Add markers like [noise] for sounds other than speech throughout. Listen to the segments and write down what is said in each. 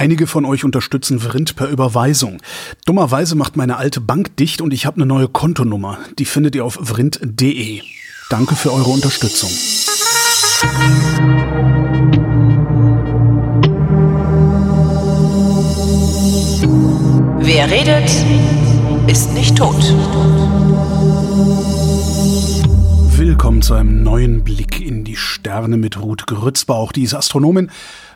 Einige von euch unterstützen Vrind per Überweisung. Dummerweise macht meine alte Bank dicht und ich habe eine neue Kontonummer. Die findet ihr auf vrind.de. Danke für eure Unterstützung. Wer redet, ist nicht tot. Willkommen zu einem neuen Blick in die Sterne mit Ruth Grützbauch. Die ist Astronomin,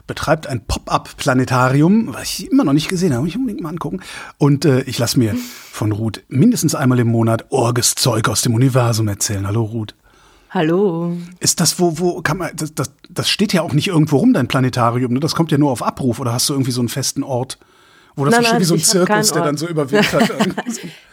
betreibt ein Pop-up-Planetarium, was ich immer noch nicht gesehen habe, muss ich unbedingt mal angucken. Und äh, ich lasse mir von Ruth mindestens einmal im Monat orges Zeug aus dem Universum erzählen. Hallo Ruth. Hallo. Ist das, wo, wo kann man, das, das, das steht ja auch nicht irgendwo rum, dein Planetarium, ne? Das kommt ja nur auf Abruf oder hast du irgendwie so einen festen Ort? Wo das Nein, schon nein, wie so ein Zirkus, der dann so überwintert. [laughs]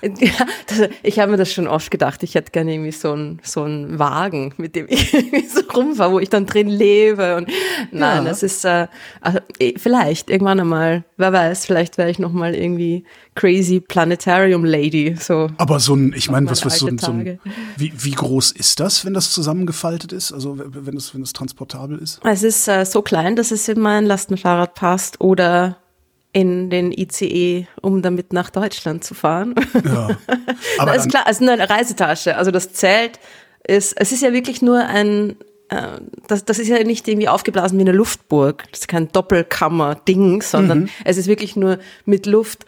Ja, das, ich habe mir das schon oft gedacht. Ich hätte gerne irgendwie so einen so einen Wagen, mit dem [laughs] ich irgendwie so rumfahre, wo ich dann drin lebe. Und nein, Ja. das ist äh, also, eh, vielleicht irgendwann einmal. Wer weiß, vielleicht werde ich noch mal irgendwie crazy Planetarium Lady. So. Aber so ein, ich meine, was, was so ein, so ein wie, wie groß ist das, wenn das zusammengefaltet ist? Also wenn es, wenn es transportabel ist? Es ist äh, so klein, dass es in mein Lastenfahrrad passt oder in den ICE, um damit nach Deutschland zu fahren. Ja. [laughs] Aber das ist klar, also nur eine Reisetasche. Also das Zelt ist, es ist ja wirklich nur ein, äh, das, das ist ja nicht irgendwie aufgeblasen wie eine Luftburg. Das ist kein Doppelkammer-Ding, sondern Mhm. es ist wirklich nur mit Luft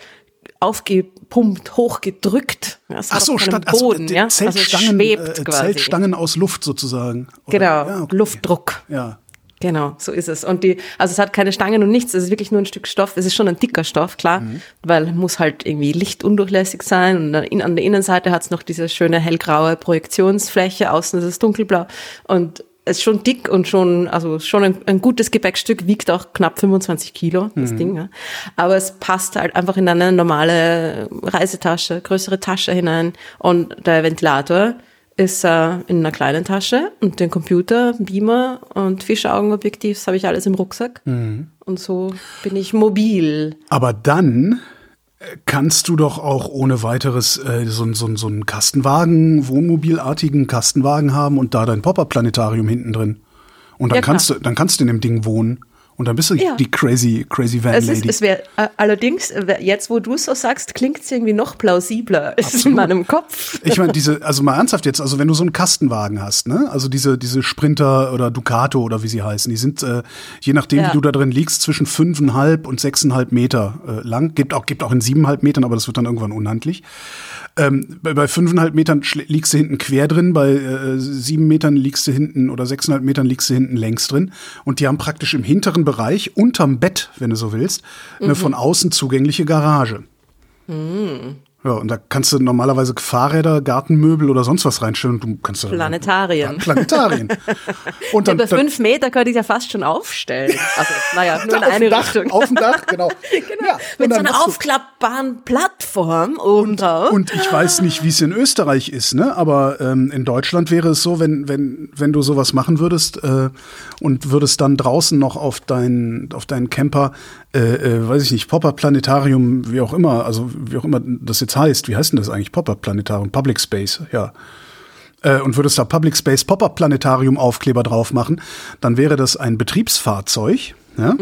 aufgepumpt, hochgedrückt. Ja, es ach so, statt, also, Boden, ja? Also es Zeltstangen, schwebt äh, quasi. Zeltstangen aus Luft sozusagen. Oder? Genau, Ja, okay. Luftdruck. Ja. Genau, so ist es. Und die, also es hat keine Stangen und nichts, es ist wirklich nur ein Stück Stoff. Es ist schon ein dicker Stoff, klar, Mhm. weil muss halt irgendwie lichtundurchlässig sein. Und in, an der Innenseite hat es noch diese schöne hellgraue Projektionsfläche, außen ist es dunkelblau. Und es ist schon dick und schon, also schon ein, ein gutes Gepäckstück, wiegt auch knapp 25 Kilo, das Mhm. Ding. Ja. Aber es passt halt einfach in eine normale Reisetasche, größere Tasche hinein. Und der Ventilator ist äh, in einer kleinen Tasche und den Computer, Beamer und Fischaugenobjektiv, habe ich alles im Rucksack. Mhm. Und so bin ich mobil. Aber dann äh, kannst du doch auch ohne weiteres äh, so, so, so einen Kastenwagen, Wohnmobilartigen Kastenwagen haben und da dein Pop-Up-Planetarium hinten drin. Und dann Ja, kannst du, dann kannst du in dem Ding wohnen. Und dann bist du Ja. die crazy, crazy Van Es, ist, Lady. es wäre äh, allerdings, äh, jetzt wo du es so sagst, klingt es irgendwie noch plausibler als in meinem Kopf. Ich meine, diese, also mal ernsthaft jetzt, also wenn du so einen Kastenwagen hast, ne, also diese, diese Sprinter oder Ducato oder wie sie heißen, die sind, äh, je nachdem, Ja. wie du da drin liegst, zwischen fünfeinhalb und sechseinhalb Meter äh, lang. Gibt auch, gibt auch in siebeneinhalb Metern, aber das wird dann irgendwann unhandlich. Ähm, bei, bei fünfeinhalb Metern liegst du hinten quer drin, bei äh, sieben Metern liegst du hinten oder sechseinhalb Metern liegst du hinten längs drin. Und die haben praktisch im hinteren Bereich, unterm Bett, wenn du so willst, eine von außen zugängliche Garage. Ja, und da kannst du normalerweise Fahrräder, Gartenmöbel oder sonst was reinstellen. Und du kannst Planetarien. Ja, Planetarien. [laughs] Und Ja, dann, bei dann fünf Meter könnte ich ja fast schon aufstellen. Also, naja, nur in [laughs] auf eine dem Dach, Richtung. auf dem Dach, genau. [laughs] genau. Ja, und Mit so einer aufklappbaren Plattform oben drauf. Und ich weiß nicht, wie es in Österreich ist, ne? Aber ähm, in Deutschland wäre es so, wenn wenn wenn du sowas machen würdest äh, und würdest dann draußen noch auf deinen auf deinen Camper, äh, äh, weiß ich nicht, Pop-up Planetarium, wie auch immer, also wie auch immer das jetzt heißt, wie heißt denn das eigentlich Pop-up Planetarium, Public Space, ja. Äh, und würdest da Public Space Pop-up Planetarium Aufkleber drauf machen, dann wäre das ein Betriebsfahrzeug. Ja?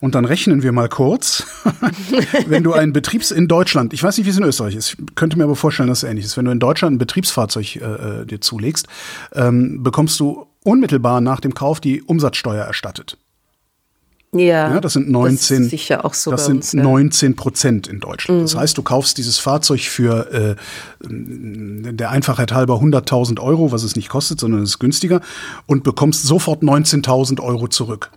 Und dann rechnen wir mal kurz. [laughs] wenn du ein Betriebs in Deutschland, ich weiß nicht, wie es in Österreich ist, ich könnte mir aber vorstellen, dass es ähnlich ist. Wenn du in Deutschland ein Betriebsfahrzeug äh, äh, dir zulegst, ähm, bekommst du unmittelbar nach dem Kauf die Umsatzsteuer erstattet. Ja, Ja, das sind 19, Das ist sicher auch so das sind uns, ja. 19 Prozent in Deutschland. Das heißt, du kaufst dieses Fahrzeug für äh, der Einfachheit halber 100.000 Euro, was es nicht kostet, sondern es ist günstiger und bekommst sofort 19.000 Euro zurück.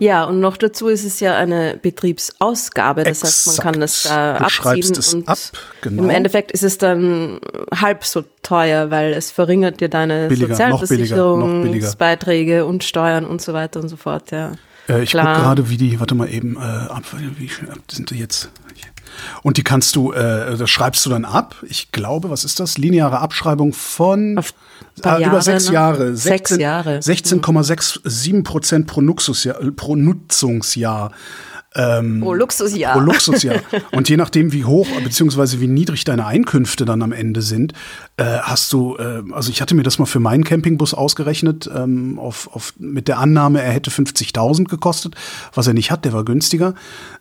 Ja, und noch dazu ist es ja eine Betriebsausgabe. Das heißt, man kann das da Exakt. Du schreibst abziehen. es und ab, genau. Im Endeffekt ist es dann halb so teuer, weil es verringert dir deine billiger. Sozialversicherungsbeiträge und Steuern und so weiter und so fort. Ja. Äh, ich gucke gerade, wie die, warte mal eben, äh, ab, wie sind die jetzt? Und die kannst du, äh, das schreibst du dann ab. Ich glaube, was ist das? Lineare Abschreibung von paar äh, über Jahre, sechs ne? Jahre. Sechs 16 Jahre. 16,67 Prozent pro, pro Nutzungsjahr. Ähm, Pro Luxusjahr. Pro Luxusjahr. Und je nachdem, wie hoch bzw. wie niedrig deine Einkünfte dann am Ende sind, äh, hast du, äh, also ich hatte mir das mal für meinen Campingbus ausgerechnet, ähm, auf, auf, mit der Annahme, er hätte 50.000 gekostet, was er nicht hat, der war günstiger.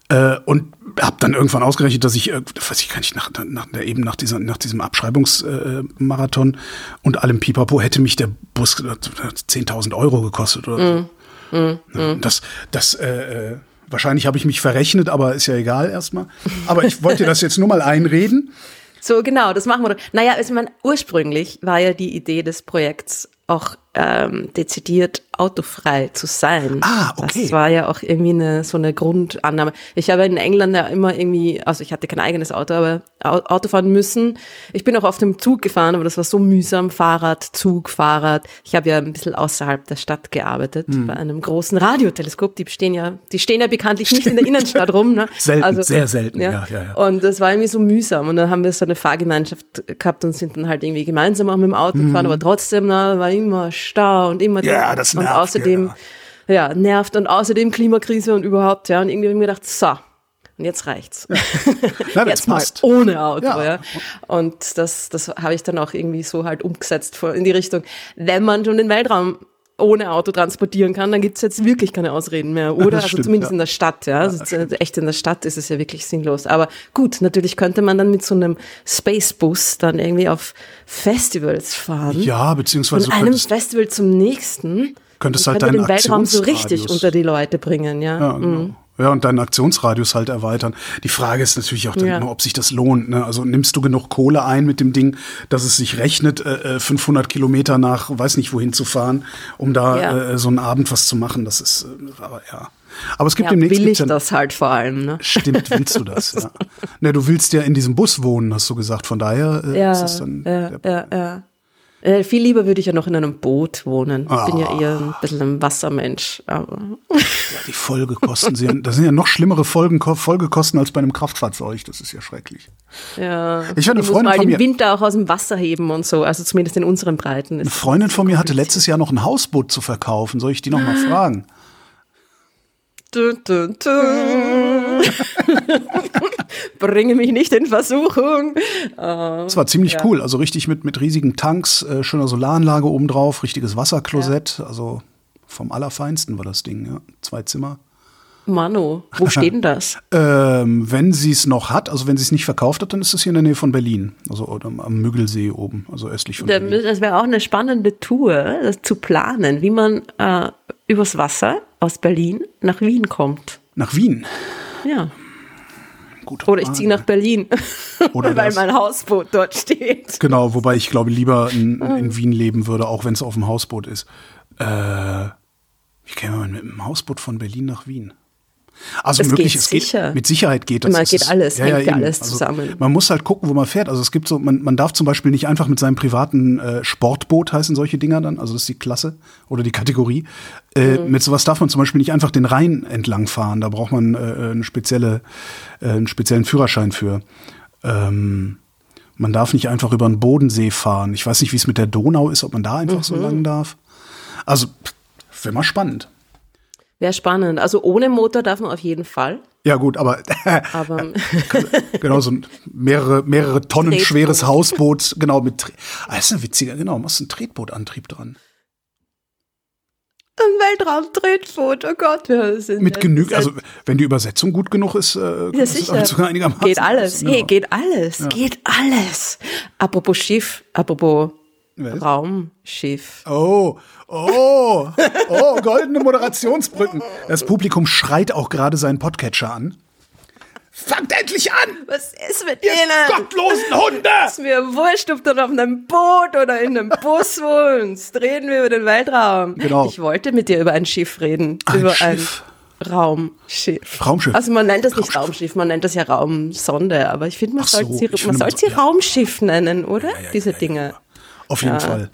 Äh, und habe dann irgendwann ausgerechnet, dass ich, äh, weiß ich gar nicht, nach, nach, eben nach, dieser, nach diesem Abschreibungsmarathon und allem Pipapo hätte mich der Bus 10.000 Euro gekostet oder so. Mm, Ja, Das, das, äh, äh, wahrscheinlich habe ich mich verrechnet, aber ist ja egal erstmal. Aber ich wollte das jetzt nur mal einreden. So, genau, das machen wir. doch. Naja, also man, ursprünglich war ja die Idee des Projekts auch ähm, dezidiert autofrei zu sein. Ah, okay. Das war ja auch irgendwie eine, so eine Grundannahme. Ich habe in England ja immer irgendwie, also ich hatte kein eigenes Auto, aber Au- Auto fahren müssen. Ich bin auch auf dem Zug gefahren, aber das war so mühsam. Fahrrad, Zug, Fahrrad. Ich habe ja ein bisschen außerhalb der Stadt gearbeitet, Hm. bei einem großen Radioteleskop. Die stehen ja, die stehen ja bekanntlich nicht in der Innenstadt rum. Ne? Selten, sehr selten, ja, ja, ja. Und das war irgendwie so mühsam. Und dann haben wir so eine Fahrgemeinschaft gehabt und sind dann halt irgendwie gemeinsam auch mit dem Auto gefahren, aber trotzdem na, war immer Stau und immer. Ja, das und nervt, außerdem ja. nervt und außerdem Klimakrise und überhaupt ja und irgendwie habe ich mir gedacht so und jetzt reicht's Na, das jetzt mal passt. ohne Auto Ja. ja, und das das habe ich dann auch irgendwie so halt umgesetzt vor- in die Richtung wenn man schon den Weltraum ohne Auto transportieren kann, dann gibt's jetzt wirklich keine Ausreden mehr, oder? das also stimmt, zumindest ja. in der Stadt, ja. Also z- echt in der Stadt ist es ja wirklich sinnlos. Aber gut, natürlich könnte man dann mit so einem Spacebus dann irgendwie auf Festivals fahren. Ja, beziehungsweise Von einem Festival zum nächsten. Könntest halt deinen den Weltraum so richtig unter die Leute bringen, ja. ja, genau. Ja, und deinen Aktionsradius halt erweitern. Die Frage ist natürlich auch dann Ja. immer, ob sich das lohnt. Ne? Also nimmst du genug Kohle ein mit dem Ding, dass es sich rechnet, äh, äh, 500 Kilometer nach weiß nicht wohin zu fahren, um da Ja. äh, so einen Abend was zu machen. Das ist, äh, aber ja. Aber es gibt Ja, demnächst will ich ja, das halt vor allem, ne? Stimmt, willst du das? [laughs] ja. Ne, du willst ja in diesem Bus wohnen, hast du gesagt. Von daher äh, Ja, ist es dann. ja, ja, ja. Äh, viel lieber würde ich ja noch in einem Boot wohnen. Ich bin ja Ah. eher ein bisschen ein Wassermensch. Aber Ja, die Folgekosten sind, das sind ja noch schlimmere Folgen, Folgekosten als bei einem Kraftfahrzeug. Das ist ja schrecklich. ja, Ich hatte eine muss Freundin mal von den mir- Winter auch aus dem Wasser heben und so. Also zumindest in unseren Breiten. Eine Freundin von mir hatte letztes Jahr noch ein Hausboot zu verkaufen. Soll ich die noch mal fragen? Dun, dun, dun. [laughs] Bringe mich nicht in Versuchung. Das war ziemlich cool. Also richtig mit, mit riesigen Tanks, äh, schöner Solaranlage obendrauf, richtiges Wasserklosett. Also vom Allerfeinsten war das Ding, ja. Zwei Zimmer. Mano, wo [laughs] steht denn das? Ähm, wenn sie es noch hat, also wenn sie es nicht verkauft hat, dann ist es hier in der Nähe von Berlin. Also am Müggelsee oben, also östlich von Da Berlin. Das wäre auch eine spannende Tour, das zu planen, wie man äh, übers Wasser aus Berlin nach Wien kommt. Nach Wien. Ja. Gut. Oder ich ziehe nach Berlin, [laughs] Oder weil das. mein Hausboot dort steht. Genau, wobei ich glaube lieber in, in Wien leben würde, auch wenn es auf dem Hausboot ist. Äh, wie käme man mit dem Hausboot von Berlin nach Wien? Also Es möglich, geht es geht sicher. mit Sicherheit geht das. Man geht alles, hängt ja alles zusammen. Man muss halt gucken, wo man fährt. Also es gibt so, man, man darf zum Beispiel nicht einfach mit seinem privaten äh, Sportboot heißen solche Dinger dann, also das ist die Klasse oder die Kategorie. Äh, Mhm. Mit sowas darf man zum Beispiel nicht einfach den Rhein entlang fahren. Da braucht man äh, eine spezielle, äh, einen speziellen Führerschein für. Ähm, man darf nicht einfach über den Bodensee fahren. Ich weiß nicht, wie es mit der Donau ist, ob man da einfach Mhm. so lang darf. Also, wäre mal spannend. Wäre spannend. Also ohne Motor darf man auf jeden Fall. Ja, gut, aber [laughs] Aber genau so ein mehrere, mehrere Tonnen Tretboot. schweres Hausboot, genau, mit ah, das ist ein witziger, genau, machst einen Tretbootantrieb dran. ein Weltraumtretboot, oh Gott, wir sind Mit ja- genügend, also wenn die Übersetzung gut genug ist, äh, Ja, sicher. sogar einigermaßen. Geht alles. Ja. Hey, geht alles. Geht alles. Apropos Schiff, apropos Was? Raumschiff. Oh, oh, oh, goldene Moderationsbrücken. Das Publikum schreit auch gerade seinen Podcatcher an. Fangt endlich an! Was ist mit Ihr denen? gottlosen Hunde! Ist mir wurscht, ob dann auf einem Boot oder in einem Bus wohnst. Reden wir über den Weltraum. Genau. Ich wollte mit dir über ein Schiff reden. Ein über Schiff. ein Raumschiff. Raumschiff. Also man nennt das nicht Raumschiff, man nennt das ja Raumsonde, aber ich finde, man Ach so, sollte sie, man sollte sie ja. Raumschiff nennen, oder? Ja, ja, Diese Dinge. Auf jeden Ja. Fall.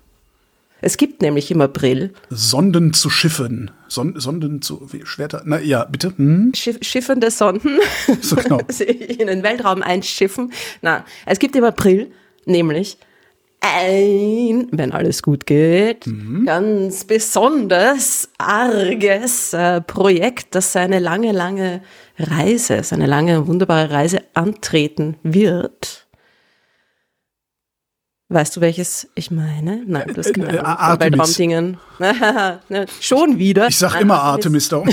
Es gibt nämlich im April Sonden zu Schiffen. Son Sonden zu wie, Schwerter. Na ja, bitte. Hm? Schiff, schiffende Sonden So genau. [laughs] in den Weltraum einschiffen. Na, es gibt im April nämlich ein, wenn alles gut geht, Mhm. ganz besonders arges äh, Projekt, das seine lange, lange Reise, seine lange, wunderbare Reise antreten wird. Weißt du, welches ich meine? Nein, du hast Äh, keine äh, Ahnung. von Artemis. Weltraumdingen. [laughs] Ne, Schon wieder. Ich sag Nein, immer Artemis darum.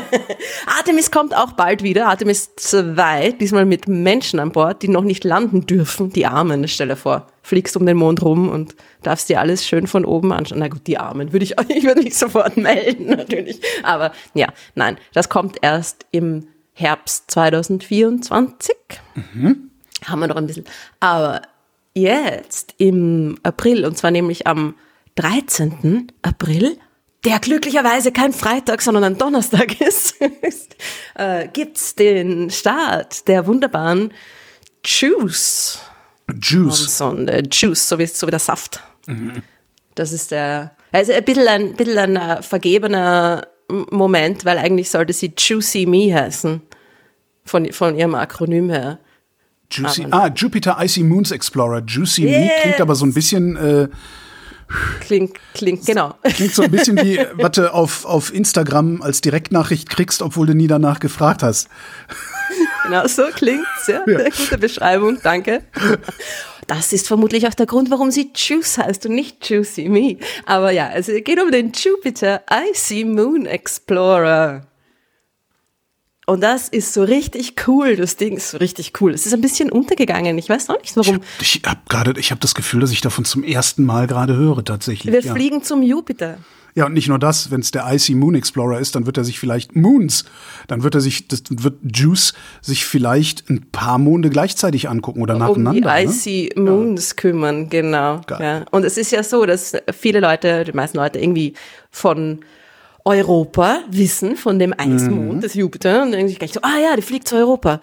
[laughs] Artemis kommt auch bald wieder. Artemis 2, diesmal mit Menschen an Bord, die noch nicht landen dürfen. Die Armen, stell dir vor. Fliegst um den Mond rum und darfst dir alles schön von oben anschauen. Na gut, die Armen würde ich, [laughs] ich würde mich sofort melden, natürlich. Aber ja, nein, das kommt erst im Herbst 2024. Haben wir noch ein bisschen. Aber jetzt im April, und zwar nämlich am 13. April, der glücklicherweise kein Freitag, sondern ein Donnerstag [laughs] ist, äh, gibt's den Start der wunderbaren Juice Juice. Sonde. Juice, so wie, so wie der Saft. Das ist der, also ein bisschen ein, bisschen ein äh, vergebener Moment, weil eigentlich sollte sie Juicy Me heißen. Von, von ihrem Akronym her. Juicy. Ah, Jupiter Icy Moons Explorer. Juicy Me Yes. klingt aber so ein bisschen, äh, Klingt, klingt, genau. klingt so ein bisschen wie, [laughs] was du auf, auf Instagram als Direktnachricht kriegst, obwohl du nie danach gefragt hast. Genau so klingt's, ja. Sehr gute Beschreibung, danke. Das ist vermutlich auch der Grund, warum sie Juice heißt und nicht Juicy Me. Aber ja, also es geht um den Jupiter Icy Moon Explorer. Und das ist so richtig cool. Das Ding ist so richtig cool. Es ist ein bisschen untergegangen. Ich weiß noch nicht, warum. Ich habe gerade, ich habe das Gefühl, dass ich davon zum ersten Mal gerade höre tatsächlich. Wir ja. fliegen zum Jupiter. ja, und nicht nur das, wenn es der Icy Moon Explorer ist, dann wird er sich vielleicht Moons, dann wird er sich, das wird Juice sich vielleicht ein paar Monde gleichzeitig angucken oder um nacheinander. die ne? Icy Moons kümmern, genau. Geil. Ja. Und es ist ja so, dass viele Leute, die meisten Leute irgendwie von Europa wissen, von dem Eismond des Jupiter und denken sich gleich so, ah ja, die fliegt zu Europa.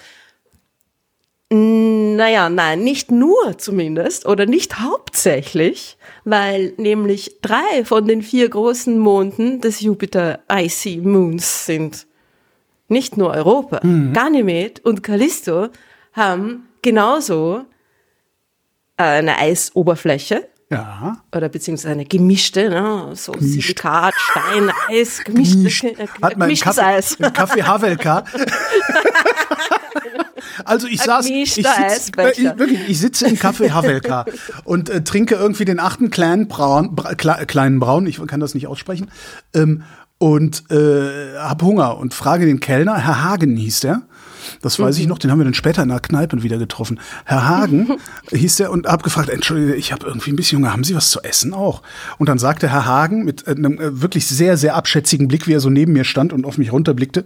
Naja, nein, nicht nur zumindest oder nicht hauptsächlich, weil nämlich drei von den vier großen Monden des Jupiter Icy Moons sind. Nicht nur Europa. Ganymed und Callisto haben genauso eine Eisoberfläche Ja. oder beziehungsweise eine gemischte, ne? so Silikat, Stein, Eis, gemischte, Gemischt. äh, Hat man gemischtes Kaffee, Eis. [laughs] Kaffee Havelka. Also ich saß, ich, sitz, Eisbecher. ich, wirklich, ich sitze im Café Havelka [laughs] und äh, trinke irgendwie den achten kleinen Braun, bra, kle, kleinen Braun, ich kann das nicht aussprechen, ähm, und äh, hab Hunger und frage den Kellner, Herr Hagen hieß der, das weiß Mhm. ich noch, den haben wir dann später in der Kneipe wieder getroffen. Herr Hagen [laughs] hieß der und hab gefragt, Entschuldige, ich habe irgendwie ein bisschen Hunger, haben Sie was zu essen auch? Und dann sagte Herr Hagen mit äh, einem äh, wirklich sehr, sehr abschätzigen Blick, wie er so neben mir stand und auf mich runterblickte,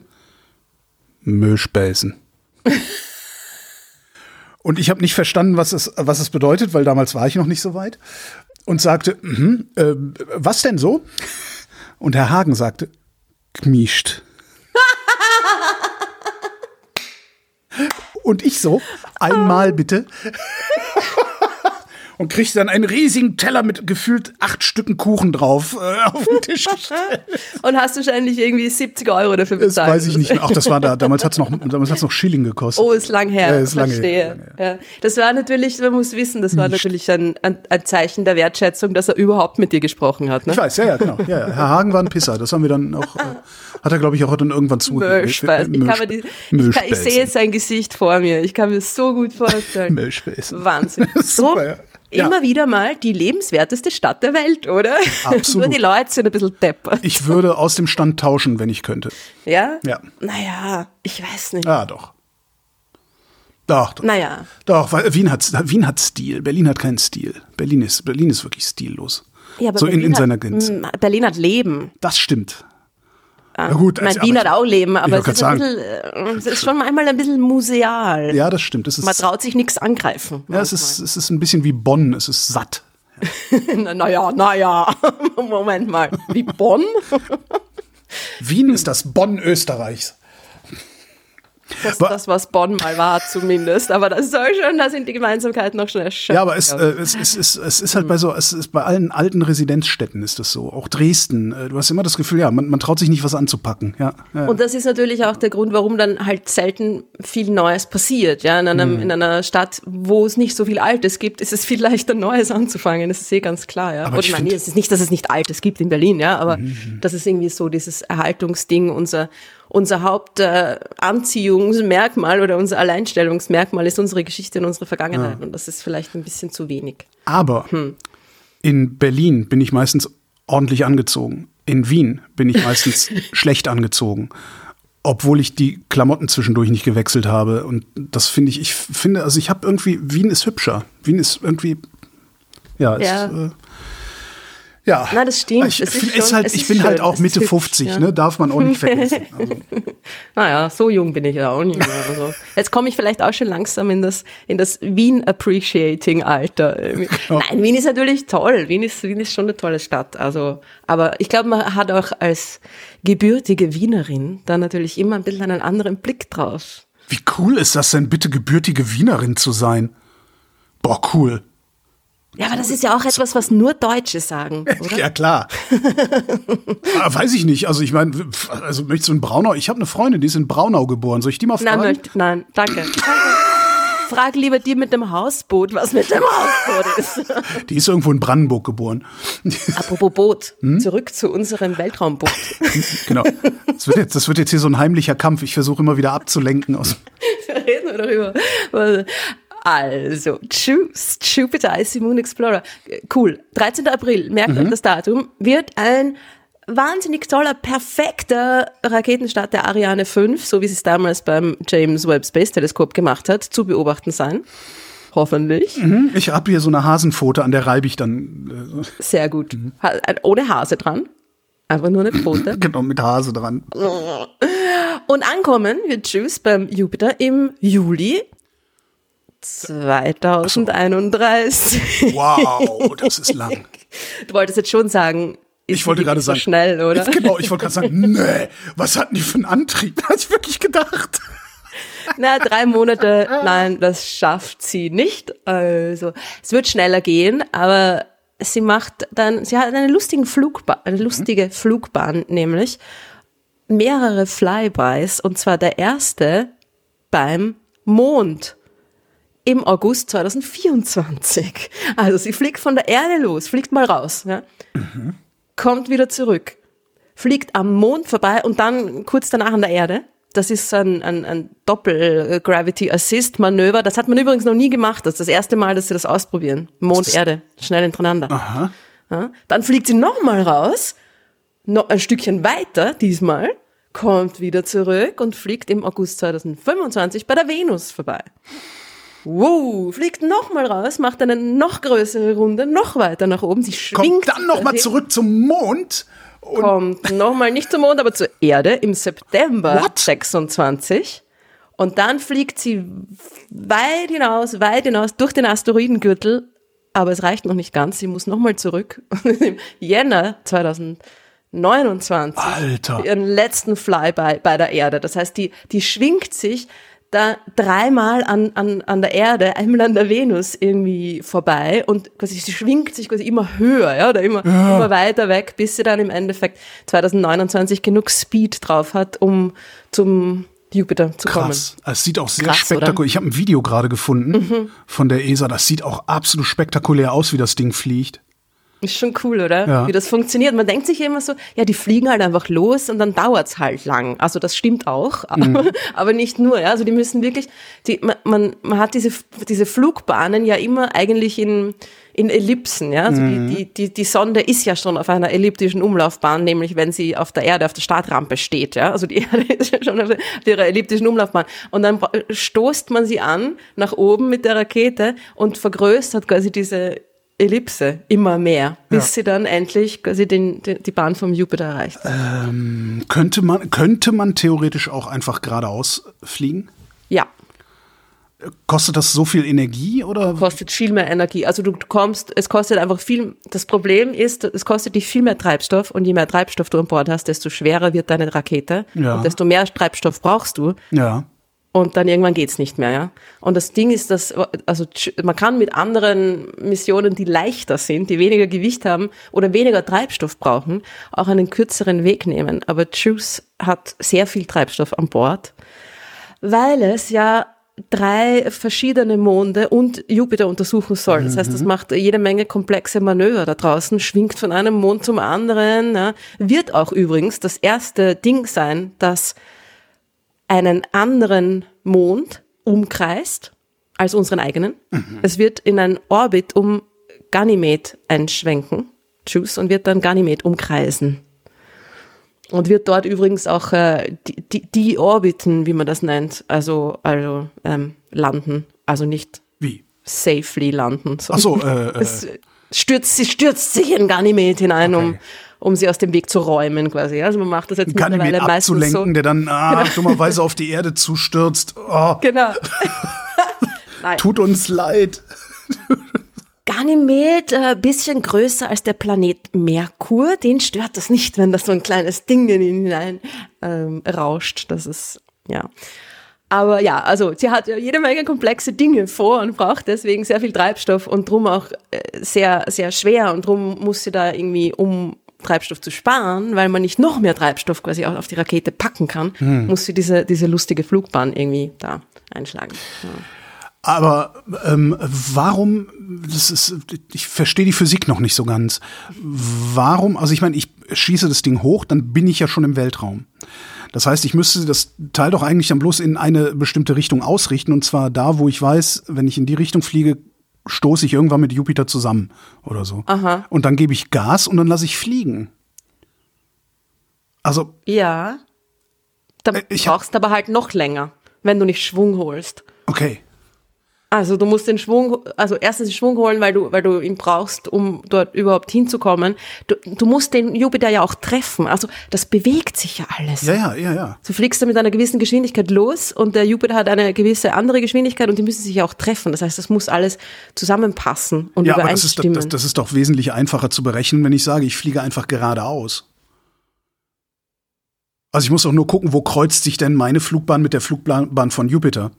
Müllspäßen. [laughs] Und ich habe nicht verstanden, was es, was es bedeutet, weil damals war ich noch nicht so weit. Und sagte, mhm, äh, was denn so? Und Herr Hagen sagte, gemischt. Und ich so, einmal bitte. [laughs] Und kriegte dann einen riesigen Teller mit gefühlt acht Stücken Kuchen drauf äh, [laughs] auf den Tisch gestellt. Und hast wahrscheinlich irgendwie 70 Euro dafür Das bezahlt. weiß ich nicht mehr. Ach, das war da. Damals hat's noch, damals hat's noch Schilling gekostet. Oh, ist lang her. Ja, ist lange verstehe. her, lange Ja. Das war natürlich, man muss wissen, das war natürlich ein, ein, ein Zeichen der Wertschätzung, dass er überhaupt mit dir gesprochen hat. Ne? Ich weiß, ja, ja, genau. Ja. Herr Hagen war ein Pisser. Das haben wir dann auch, äh, hat er, glaube ich, auch dann irgendwann zugegeben. Ich, die, ich, kann, ich sehe jetzt sein Gesicht vor mir. Ich kann mir das so gut vorstellen. [laughs] Wahnsinn. [laughs] So, Super, ja. Ja. immer wieder mal die lebenswerteste Stadt der Welt, oder? Absolut. [laughs] Nur die Leute sind ein bisschen deppert. Ich würde aus dem Stand tauschen, wenn ich könnte. Ja? Ja. Naja, ich weiß nicht. Ja, doch. Doch, doch. Naja. Doch, weil Wien hat, Wien hat Stil. Berlin hat keinen Stil. Berlin ist, Berlin ist wirklich stillos. Ja, aber so in, Berlin in seiner hat, Gänze. Berlin hat Leben. Das stimmt. Ja, gut, ich meine, also, Wien hat auch Leben, aber es ist, bisschen, äh, es ist schon manchmal ein bisschen museal. Ja, das stimmt. Ist, Man traut sich nichts angreifen. ja, es ist, es ist ein bisschen wie Bonn. Es ist satt. [laughs] Naja, naja, [laughs] Moment mal. Wie Bonn? Wien ist das Bonn Österreichs. Das, Wa- das, was Bonn mal war zumindest. Aber das soll schon, da sind die Gemeinsamkeiten noch schon erschöpft. Ja, aber es, äh, es, es, es, es ist halt bei so, es ist bei allen alten Residenzstädten ist das so. Auch Dresden. Äh, du hast immer das Gefühl, ja, man, man traut sich nicht was anzupacken. Ja, ja. Und das ist natürlich auch der Grund, warum dann halt selten viel Neues passiert. Ja, in, einem, Mhm. in einer Stadt, wo es nicht so viel Altes gibt, ist es viel leichter, Neues anzufangen. Das ist eh ganz klar. Ja. Aber Und ich find- Mhm. es ist nicht, dass es nicht Altes gibt in Berlin, ja, aber das ist irgendwie so dieses Erhaltungsding, unser, unser Hauptanziehungsmerkmal oder unser Alleinstellungsmerkmal ist unsere Geschichte und unsere Vergangenheit. Und das ist vielleicht ein bisschen zu wenig. Aber in Berlin bin ich meistens ordentlich angezogen. In Wien bin ich meistens [laughs] schlecht angezogen. Obwohl ich die Klamotten zwischendurch nicht gewechselt habe. Und das finde ich, ich finde, also ich habe irgendwie, Wien ist hübscher. Wien ist irgendwie, ja, ist, Ja. Äh, ja. Na, das stimmt. Ich, Es ist find- schon- ist halt, es ich ist bin halt schön. auch Es ist Mitte hübsch, 50, ja. ne? Darf man auch nicht vergessen. Also, [laughs] Naja, so jung bin ich ja auch nicht mehr. Also. Jetzt komme ich vielleicht auch schon langsam in das, in das Wien-Appreciating-Alter. [laughs] Nein, Wien ist natürlich toll. Wien ist, Wien ist schon eine tolle Stadt. Also, aber ich glaube, man hat auch als gebürtige Wienerin da natürlich immer ein bisschen einen anderen Blick drauf. wie cool ist das denn, bitte gebürtige Wienerin zu sein? Boah, cool. Ja, aber das ist ja auch etwas, was nur Deutsche sagen, [laughs] oder? Ja, klar. ah, weiß ich nicht. Also, ich meine, also möchtest du in Braunau? Ich habe eine Freundin, die ist in Braunau geboren. Soll ich die mal Nein, fragen? nein, danke. danke. Frag lieber die mit dem Hausboot, was mit dem Hausboot ist. [laughs] Die ist irgendwo in Brandenburg geboren. Apropos Boot, Hm? zurück zu unserem Weltraumboot. [laughs] genau. Das wird, jetzt, das wird jetzt hier so ein heimlicher Kampf. Ich versuche immer wieder abzulenken. Aus Reden wir darüber. Also, Choose, Jupiter Icy Moon Explorer. Cool. 13. April, merkt Mhm. euch das Datum, wird ein wahnsinnig toller, perfekter Raketenstart der Ariane 5, so wie sie es damals beim James Webb Space Teleskop gemacht hat, zu beobachten sein. Hoffentlich. ich habe hier so eine Hasenpfote, an der reibe ich dann Sehr gut. Mhm. Ha- Ohne Hase dran. Einfach nur eine Pfote. äh, [laughs] genau mit Hase dran. Und ankommen wird Juice beim Jupiter im Juli 2031. Wow, das ist lang. [laughs] Du wolltest jetzt schon sagen, Ich wollte gerade so sagen. schnell, oder? Genau, ich wollte gerade sagen, [laughs] nee, was hatten die für einen Antrieb? [laughs] Hatte ich wirklich gedacht. Na, drei Monate, nein, das schafft sie nicht. Also, es wird schneller gehen, aber sie macht dann, sie hat eine lustige Flugbahn, eine lustige Flugbahn, nämlich mehrere Flybys, und zwar der erste beim Mond im August 2024. Also sie fliegt von der Erde los, fliegt mal raus, ja, kommt wieder zurück, fliegt am Mond vorbei und dann kurz danach an der Erde. Das ist ein, ein, ein Doppel-Gravity-Assist-Manöver. Das hat man übrigens noch nie gemacht. Das ist das erste Mal, dass sie das ausprobieren. Mond, Erde, schnell hintereinander. Ja, dann fliegt sie nochmal raus, noch ein Stückchen weiter diesmal, kommt wieder zurück und fliegt im August 2025 bei der Venus vorbei. Wow, fliegt nochmal raus, macht eine noch größere Runde, noch weiter nach oben. Sie schwingt Kommt dann noch mal quasi, zurück zum Mond. Und Kommt nochmal nicht zum Mond, aber zur Erde im September What? 26. Und dann fliegt sie weit hinaus, weit hinaus durch den Asteroidengürtel. Aber es reicht noch nicht ganz. Sie muss nochmal zurück. Und [laughs] Im Jänner 2029 Alter. ihren letzten Flyby bei der Erde. Das heißt, die, die schwingt sich da dreimal an, an, an der Erde, einmal an der Venus irgendwie vorbei und quasi sie schwingt sich quasi immer höher, ja, oder immer, immer weiter weg, bis sie dann im Endeffekt 2029 genug Speed drauf hat, um zum Jupiter zu krass. Es sieht auch sehr Krass, spektakulär. oder? Mhm. Ich habe ein Video gerade gefunden von der ESA. Das sieht auch absolut spektakulär aus, wie das Ding fliegt. Ist schon cool, oder? Ja. Wie das funktioniert. Man denkt sich immer so, ja, die fliegen halt einfach los und dann dauert's halt lang. Also das stimmt auch, aber, [laughs] aber nicht nur. Ja? Also die müssen wirklich, die, man, man, man hat diese, diese Flugbahnen ja immer eigentlich in, in Ellipsen. Ja? Also die, die, die, die Sonde ist ja schon auf einer elliptischen Umlaufbahn, nämlich wenn sie auf der Erde auf der Startrampe steht. Ja? Also die [laughs] Erde ist ja schon auf ihrer elliptischen Umlaufbahn. Und dann stoßt man sie an nach oben mit der Rakete und vergrößert quasi diese Ellipse immer mehr, bis Ja. sie dann endlich quasi den, den, die Bahn vom Jupiter erreicht. Könnte man, könnte man theoretisch auch einfach geradeaus fliegen? Ja, Kostet das so viel Energie oder? kostet viel mehr Energie. Also du kommst, es kostet einfach viel, das Problem ist, es kostet dich viel mehr Treibstoff und je mehr Treibstoff du an Bord hast, desto schwerer wird deine Rakete Ja. und desto mehr Treibstoff brauchst du Ja. Und dann irgendwann geht's nicht mehr, ja. Und das Ding ist, dass, also man kann mit anderen Missionen, die leichter sind, die weniger Gewicht haben oder weniger Treibstoff brauchen, auch einen kürzeren Weg nehmen. Aber Juice hat sehr viel Treibstoff an Bord, weil es ja drei verschiedene Monde und Jupiter untersuchen soll. Das heißt, das macht jede Menge komplexe Manöver da draußen, schwingt von einem Mond zum anderen, ja. wird auch übrigens das erste Ding sein, das einen anderen Mond umkreist als unseren eigenen. Es wird in einen Orbit um Ganymed einschwenken, Tschüss, und wird dann Ganymed umkreisen. Und wird dort übrigens auch äh, die, die, die Orbiten, wie man das nennt, also, also ähm, landen. Also nicht Wie? safely landen. Ach so, äh, äh, es stürzt, sie stürzt sich in Ganymed hinein, Okay. um sie aus dem Weg zu räumen quasi. Also man macht das jetzt Ganymed mittlerweile meistens abzulenken, so. der dann ah, dummerweise auf die Erde zustürzt. Oh, Genau. [laughs] Tut uns leid. Ganymed, äh, bisschen größer als der Planet Merkur, den stört das nicht, wenn das so ein kleines Ding in ihn hinein ähm, rauscht. Das ist, ja. Aber ja, also sie hat ja jede Menge komplexe Dinge vor und braucht deswegen sehr viel Treibstoff und drum auch äh, sehr, sehr schwer und drum muss sie da irgendwie, um Treibstoff zu sparen, weil man nicht noch mehr Treibstoff quasi auch auf die Rakete packen kann, muss sie diese, diese lustige Flugbahn irgendwie da einschlagen. Ja. Aber ähm, warum, das ist, ich verstehe die Physik noch nicht so ganz. Warum, also ich meine, ich schieße das Ding hoch, dann bin ich ja schon im Weltraum. Das heißt, ich müsste das Teil doch eigentlich dann bloß in eine bestimmte Richtung ausrichten, und zwar da, wo ich weiß, wenn ich in die Richtung fliege, stoße ich irgendwann mit Jupiter zusammen oder so. Aha. Und dann gebe ich Gas und dann lasse ich fliegen. Also, Ja. Da Äh, ich hab- brauchst aber halt noch länger, wenn du nicht Schwung holst. okay. Also du musst den Schwung, also erstens den Schwung holen, weil du, weil du ihn brauchst, um dort überhaupt hinzukommen. Du, du musst den Jupiter ja auch treffen. Also das bewegt sich ja alles. Ja, ja, ja, ja. Du fliegst da mit einer gewissen Geschwindigkeit los und der Jupiter hat eine gewisse andere Geschwindigkeit und die müssen sich ja auch treffen. Das heißt, das muss alles zusammenpassen und Ja, aber das ist, übereinstimmen. das, das ist doch wesentlich einfacher zu berechnen, wenn ich sage, ich fliege einfach geradeaus. Also ich muss doch nur gucken, wo kreuzt sich denn meine Flugbahn mit der Flugbahn von Jupiter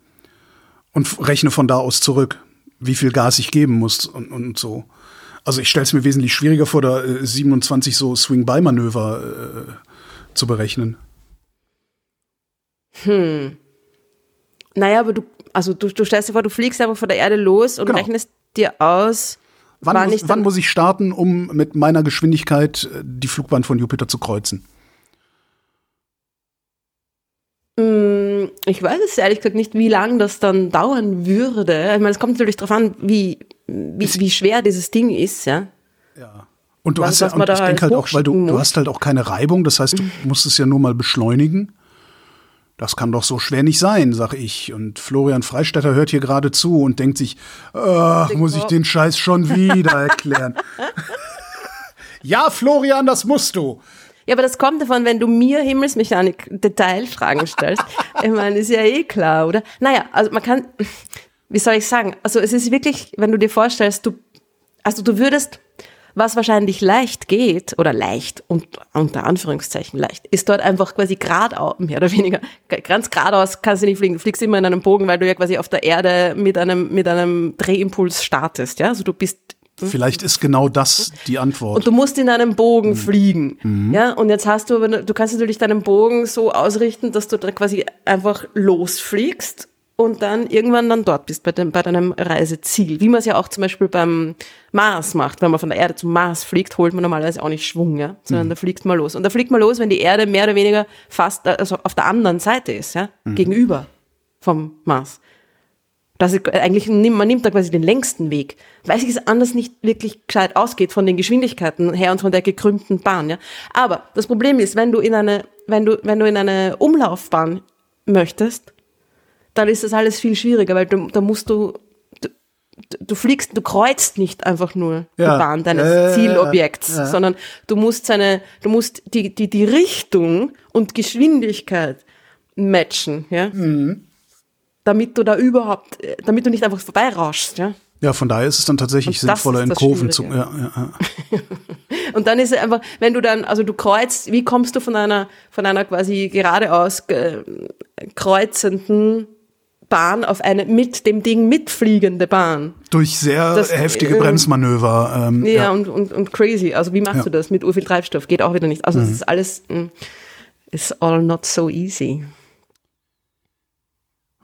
und rechne von da aus zurück, wie viel Gas ich geben muss und, und so. Also ich stelle es mir wesentlich schwieriger vor, da äh, 27 so Swing-by-Manöver äh, zu berechnen. naja, aber du, also du, du stellst dir vor, du fliegst einfach von der Erde los und Genau. rechnest dir aus, Wann, wann muss, ich wann muss ich starten, um mit meiner Geschwindigkeit äh, die Flugbahn von Jupiter zu kreuzen? Ich weiß es ehrlich gesagt nicht, wie lange das dann dauern würde. Ich meine, es kommt natürlich darauf an, wie, wie, wie schwer dieses Ding ist, ja. Und du Was- hast ja, und ich denke halt auch, weil du, du hast halt auch keine Reibung, das heißt, du musst es ja nur mal beschleunigen. Das kann doch so schwer nicht sein, sag ich. Und Florian Freistetter hört hier gerade zu und denkt sich, ach, muss ich den Scheiß schon wieder [laughs] erklären. [laughs] ja, Florian, das musst du. Ja, aber das kommt davon, wenn du mir Himmelsmechanik Detailfragen stellst. [laughs] ich meine, ist ja eh klar, oder? Naja, also man kann, wie soll ich sagen? Also es ist wirklich, wenn du dir vorstellst, du, also du würdest, was wahrscheinlich leicht geht, oder leicht, und, unter Anführungszeichen leicht, ist dort einfach quasi geradeaus, mehr oder weniger, ganz geradeaus kannst du nicht fliegen. Du fliegst immer in einem Bogen, weil du ja quasi auf der Erde mit einem, mit einem Drehimpuls startest, ja? Also du bist Vielleicht ist genau das die Antwort. und du musst in einem Bogen fliegen. Ja, und jetzt hast du, aber du kannst natürlich deinen Bogen so ausrichten, dass du dann quasi einfach losfliegst und dann irgendwann dann dort bist bei, dem, bei deinem Reiseziel. Wie man es ja auch zum Beispiel beim Mars macht. Wenn man von der Erde zum Mars fliegt, holt man normalerweise auch nicht Schwung, ja, sondern da fliegt man los. Und da fliegt man los, wenn die Erde mehr oder weniger fast also auf der anderen Seite ist, ja, gegenüber vom Mars. Das ist eigentlich, man nimmt da quasi den längsten Weg, weil sich es anders nicht wirklich gescheit ausgeht von den Geschwindigkeiten her und von der gekrümmten Bahn, ja. Aber das Problem ist, wenn du in eine, wenn du, wenn du in eine Umlaufbahn möchtest, dann ist das alles viel schwieriger, weil du, da musst du, du, du fliegst, du kreuzt nicht einfach nur Ja. die Bahn deines Äh, Zielobjekts, ja. sondern du musst seine, du musst die, die, die Richtung und Geschwindigkeit matchen, ja Mhm. Damit du da überhaupt, äh, damit du nicht einfach vorbeirauschst, ja. ja, von daher ist es dann tatsächlich sinnvoller, in Kurven zu. Ja, ja, ja. [laughs] Und dann ist es einfach, wenn du dann, also du kreuzt, wie kommst du von einer, von einer quasi geradeaus äh, kreuzenden Bahn auf eine mit dem Ding mitfliegende Bahn? Durch sehr Das, heftige äh, Bremsmanöver. Ähm, Ja, ja. Und, und, und crazy. Also wie machst Ja. du das mit urviel Treibstoff? Geht auch wieder nicht. Also Mhm. es ist alles, mm, it's all not so easy.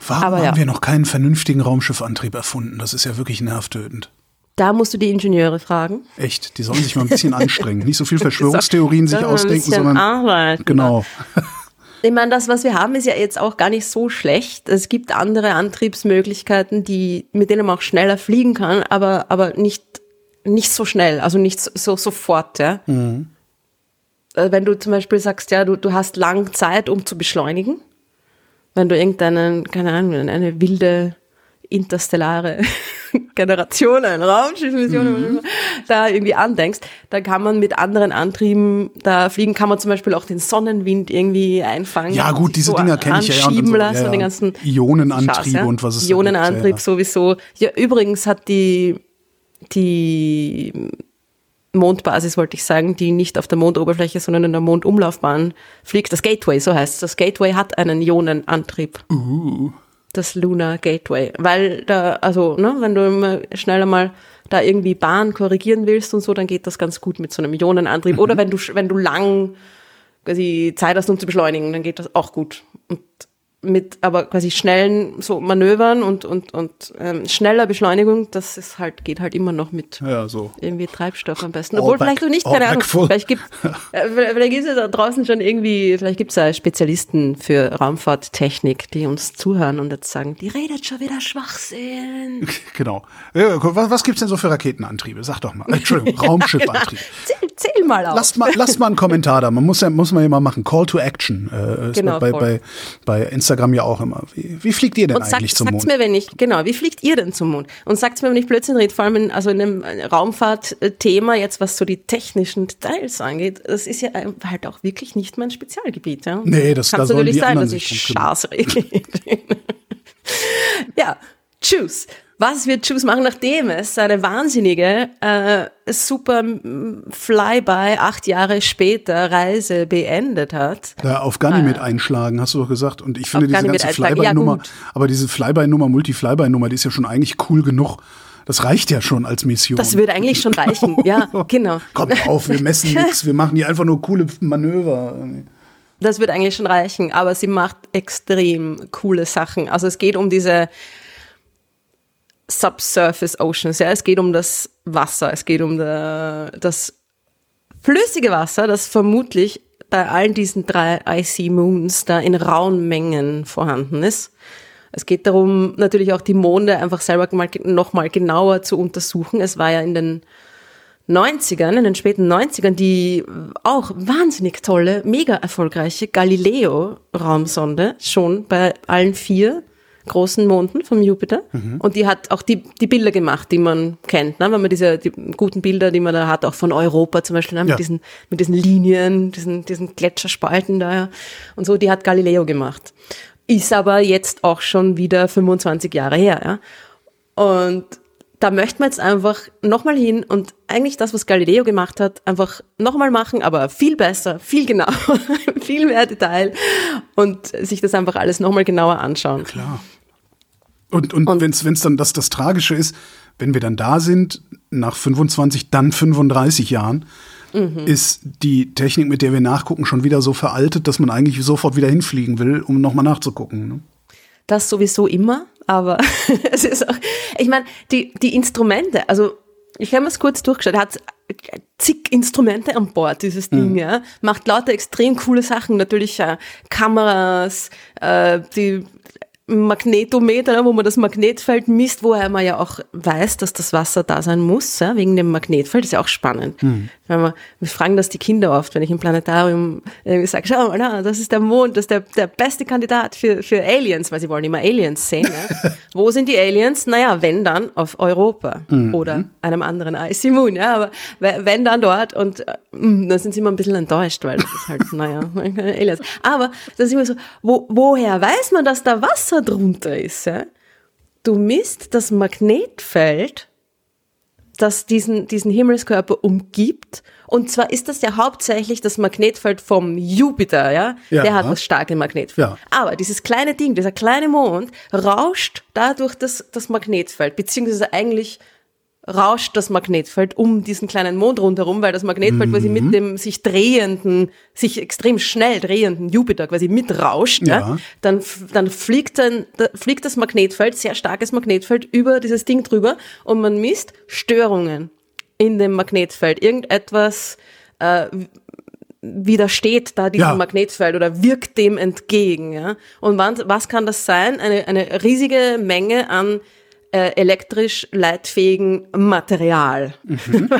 Warum aber haben ja. wir noch keinen vernünftigen Raumschiffantrieb erfunden? Das ist ja wirklich nervtötend. Da musst du die Ingenieure fragen. Echt, die sollen sich mal ein bisschen [laughs] anstrengen. Nicht so viel Verschwörungstheorien sich ausdenken, sondern Arbeit. genau. [laughs] Ich meine, das, was wir haben, ist ja jetzt auch gar nicht so schlecht. Es gibt andere Antriebsmöglichkeiten, die, mit denen man auch schneller fliegen kann, aber, aber nicht, nicht so schnell, also nicht so, so sofort, ja. Mhm. Wenn du zum Beispiel sagst, ja, du, du hast lang Zeit, um zu beschleunigen, wenn du irgendeinen, keine Ahnung, eine wilde interstellare [laughs] Generation, ein Raumschiffmission, mhm. da irgendwie andenkst, da kann man mit anderen Antrieben da fliegen, kann man zum Beispiel auch den Sonnenwind irgendwie einfangen. Ja gut, diese so Dinger kenne ich ja. ja und so, lassen, ja, ja. den ganzen Ionenantrieb Schatz, und was ist Ionenantrieb ja, sowieso. Ja, übrigens hat die, die Mondbasis, wollte ich sagen, die nicht auf der Mondoberfläche, sondern in der Mondumlaufbahn fliegt. Das Gateway, so heißt es. Das Gateway hat einen Ionenantrieb. Uh das Lunar Gateway. Weil da, also, ne, wenn du immer schneller mal da irgendwie Bahn korrigieren willst und so, dann geht das ganz gut mit so einem Ionenantrieb. Mhm. Oder wenn du, wenn du lang quasi Zeit hast, um zu beschleunigen, dann geht das auch gut. Und mit aber quasi schnellen so Manövern und und und ähm, schneller Beschleunigung, das ist halt geht halt immer noch mit ja, so. irgendwie Treibstoff am besten. Obwohl back, vielleicht auch nicht, keine Ahnung. Vielleicht gibt [laughs] äh, vielleicht gibt es da draußen schon irgendwie, vielleicht gibt es da Spezialisten für Raumfahrttechnik, die uns zuhören und jetzt sagen, die redet schon wieder Schwachsinn. [laughs] Genau. Was, was gibt's denn so für Raketenantriebe? Sag doch mal. Entschuldigung, [laughs] Raumschiffantrieb. ja, zähl, zähl, mal auf. Lasst mal, lasst mal einen Kommentar da. Man muss ja muss man ja mal machen. Call to Action. Äh, genau, bei, bei, bei Instagram Instagram ja auch immer. Wie, wie fliegt ihr denn und eigentlich sagt, zum Mond? mir, wenn ich, genau, wie fliegt ihr denn zum Mond? Und sagt mir, wenn ich Blödsinn rede, vor allem in, also in einem Raumfahrtthema, jetzt was so die technischen Details angeht, das ist ja halt auch wirklich nicht mein Spezialgebiet. Ja? Nee, das kann natürlich sein, dass ich Schaß rede. [laughs] ja, tschüss was wird Juice machen, nachdem es seine wahnsinnige, äh, super Flyby acht Jahre später Reise beendet hat? Ja, auf Ganymed äh, einschlagen, hast du doch gesagt. Und ich finde diese Ganymed ganze Flyby-Nummer, ja, aber diese Flyby-Nummer, Multi-Flyby-Nummer, die ist ja schon eigentlich cool genug. Das reicht ja schon als Mission. Das würde eigentlich schon reichen, ja, [laughs] genau. Komm auf, wir messen nichts, wir machen hier einfach nur coole Manöver. Das wird eigentlich schon reichen, aber sie macht extrem coole Sachen. Also es geht um diese Subsurface Oceans. Ja, es geht um das Wasser, es geht um das flüssige Wasser, das vermutlich bei allen diesen drei Icy Moons da in rauen Mengen vorhanden ist. Es geht darum, natürlich auch die Monde einfach selber mal, noch mal genauer zu untersuchen. Es war ja in den 90ern, in den späten 90ern, die auch wahnsinnig tolle, mega erfolgreiche Galileo-Raumsonde schon bei allen vier großen Monden vom Jupiter. Mhm. Und die hat auch die, die Bilder gemacht, die man kennt. Ne? Wenn man diese die guten Bilder, die man da hat, auch von Europa zum Beispiel, ne? mit, ja. diesen, mit diesen Linien, diesen, diesen Gletscherspalten da und so, die hat Galileo gemacht. Ist aber jetzt auch schon wieder 25 Jahre her. Ja? Und da möchte man jetzt einfach nochmal hin und eigentlich das, was Galileo gemacht hat, einfach nochmal machen, aber viel besser, viel genauer, [laughs] viel mehr Detail und sich das einfach alles nochmal genauer anschauen. Klar. Und, und, und wenn es dann das, das Tragische ist, wenn wir dann da sind, nach 25, dann 35 Jahren, mhm. ist die Technik, mit der wir nachgucken, schon wieder so veraltet, dass man eigentlich sofort wieder hinfliegen will, um nochmal nachzugucken. Ne? Das sowieso immer, aber [laughs] es ist auch, ich meine, die, die Instrumente, also ich habe mir es kurz durchgeschaut, hat zig Instrumente an Bord, dieses Ding, mhm. ja. Macht lauter extrem coole Sachen, natürlich äh, Kameras, äh, die Magnetometer, ne, wo man das Magnetfeld misst, woher man ja auch weiß, dass das Wasser da sein muss, ja, wegen dem Magnetfeld, ist ja auch spannend. Mhm. Wenn man, wir fragen das die Kinder oft, wenn ich im Planetarium irgendwie sage, schau mal, na, das ist der Mond, das ist der, der beste Kandidat für, für Aliens, weil sie wollen immer Aliens sehen. Ja. [laughs] Wo sind die Aliens? Naja, wenn dann auf Europa mhm. oder einem anderen Icy Moon, ja, aber wenn dann dort und äh, dann sind sie immer ein bisschen enttäuscht, weil das ist halt, naja, [laughs] Aliens. Aber das ist immer so, wo, woher weiß man, dass da Wasser drunter ist? Ja? Du misst das Magnetfeld das diesen, diesen Himmelskörper umgibt. Und zwar ist das ja hauptsächlich das Magnetfeld vom Jupiter, ja? ja Der hat das starke Magnetfeld. Ja. Aber dieses kleine Ding, dieser kleine Mond, rauscht dadurch das, das Magnetfeld, beziehungsweise eigentlich rauscht das Magnetfeld um diesen kleinen Mond rundherum, weil das Magnetfeld mhm. quasi mit mhm. dem sich drehenden, sich extrem schnell drehenden Jupiter quasi mitrauscht, ja. ja. Dann, dann fliegt dann, da fliegt das Magnetfeld, sehr starkes Magnetfeld über dieses Ding drüber und man misst Störungen in dem Magnetfeld. Irgendetwas, äh, widersteht da diesem Ja. Magnetfeld oder wirkt dem entgegen. Ja? Und wann, was kann das sein? Eine, eine riesige Menge an äh, elektrisch leitfähigen Material. [laughs]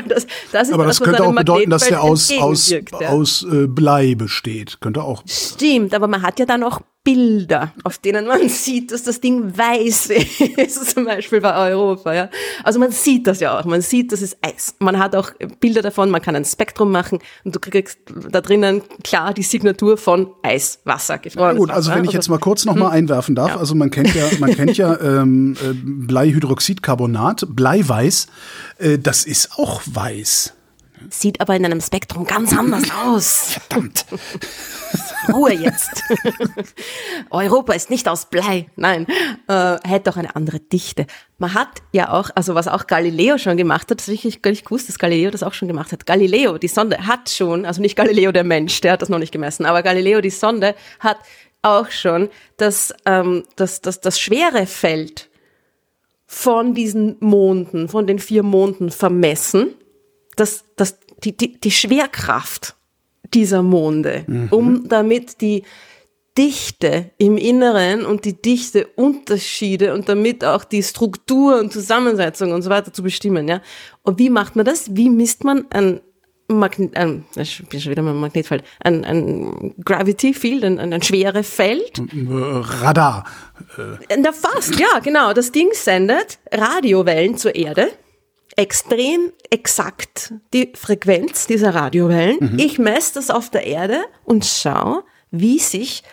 das, das Mhm. Aber das was könnte auch bedeuten, dass der aus, aus, entgegenwirkt, ja. aus äh, Blei besteht. Könnte auch. Stimmt, aber man hat ja dann auch Bilder, auf denen man [laughs] sieht, dass das Ding weiß [laughs] ist, zum Beispiel bei Europa. Ja? Also man sieht das ja auch, man sieht, das ist Eis. Man hat auch Bilder davon, man kann ein Spektrum machen und du kriegst da drinnen klar die Signatur von Eis, Wasser, gefrorenes Gut, Wasser. also wenn ich jetzt mal kurz noch Mhm. mal einwerfen darf, also man kennt ja, man kennt ja [laughs] ähm, äh, Bleihydroxidcarbonat, Bleiweiß, äh, das ist auch weiß. Sieht aber in einem Spektrum ganz anders [laughs] aus. Verdammt. Ruhe jetzt. [laughs] Europa ist nicht aus Blei. Nein, äh, hätte auch eine andere Dichte. Man hat ja auch, also was auch Galileo schon gemacht hat, das ich nicht- gar nicht gewusst, dass Galileo das auch schon gemacht hat. Galileo, die Sonde, hat schon, also nicht Galileo der Mensch, der hat das noch nicht gemessen, aber Galileo, die Sonde, hat auch schon das, ähm, das, das, das schwere Feld von diesen Monden, von den vier Monden vermessen das, das, die, die, die Schwerkraft dieser Monde, um damit die Dichte im Inneren und die Dichteunterschiede und damit auch die Struktur und Zusammensetzung und so weiter zu bestimmen. Ja? Und wie macht man das? Wie misst man ein Magnet, ein, ich bin schon wieder beim Magnetfeld, ein, ein Gravity Field, ein, ein, ein schwere Feld, Radar. na fast, ja, genau. Das Ding sendet Radiowellen zur Erde. Extrem exakt die Frequenz dieser Radiowellen. Ich messe das auf der Erde und schaue, wie sich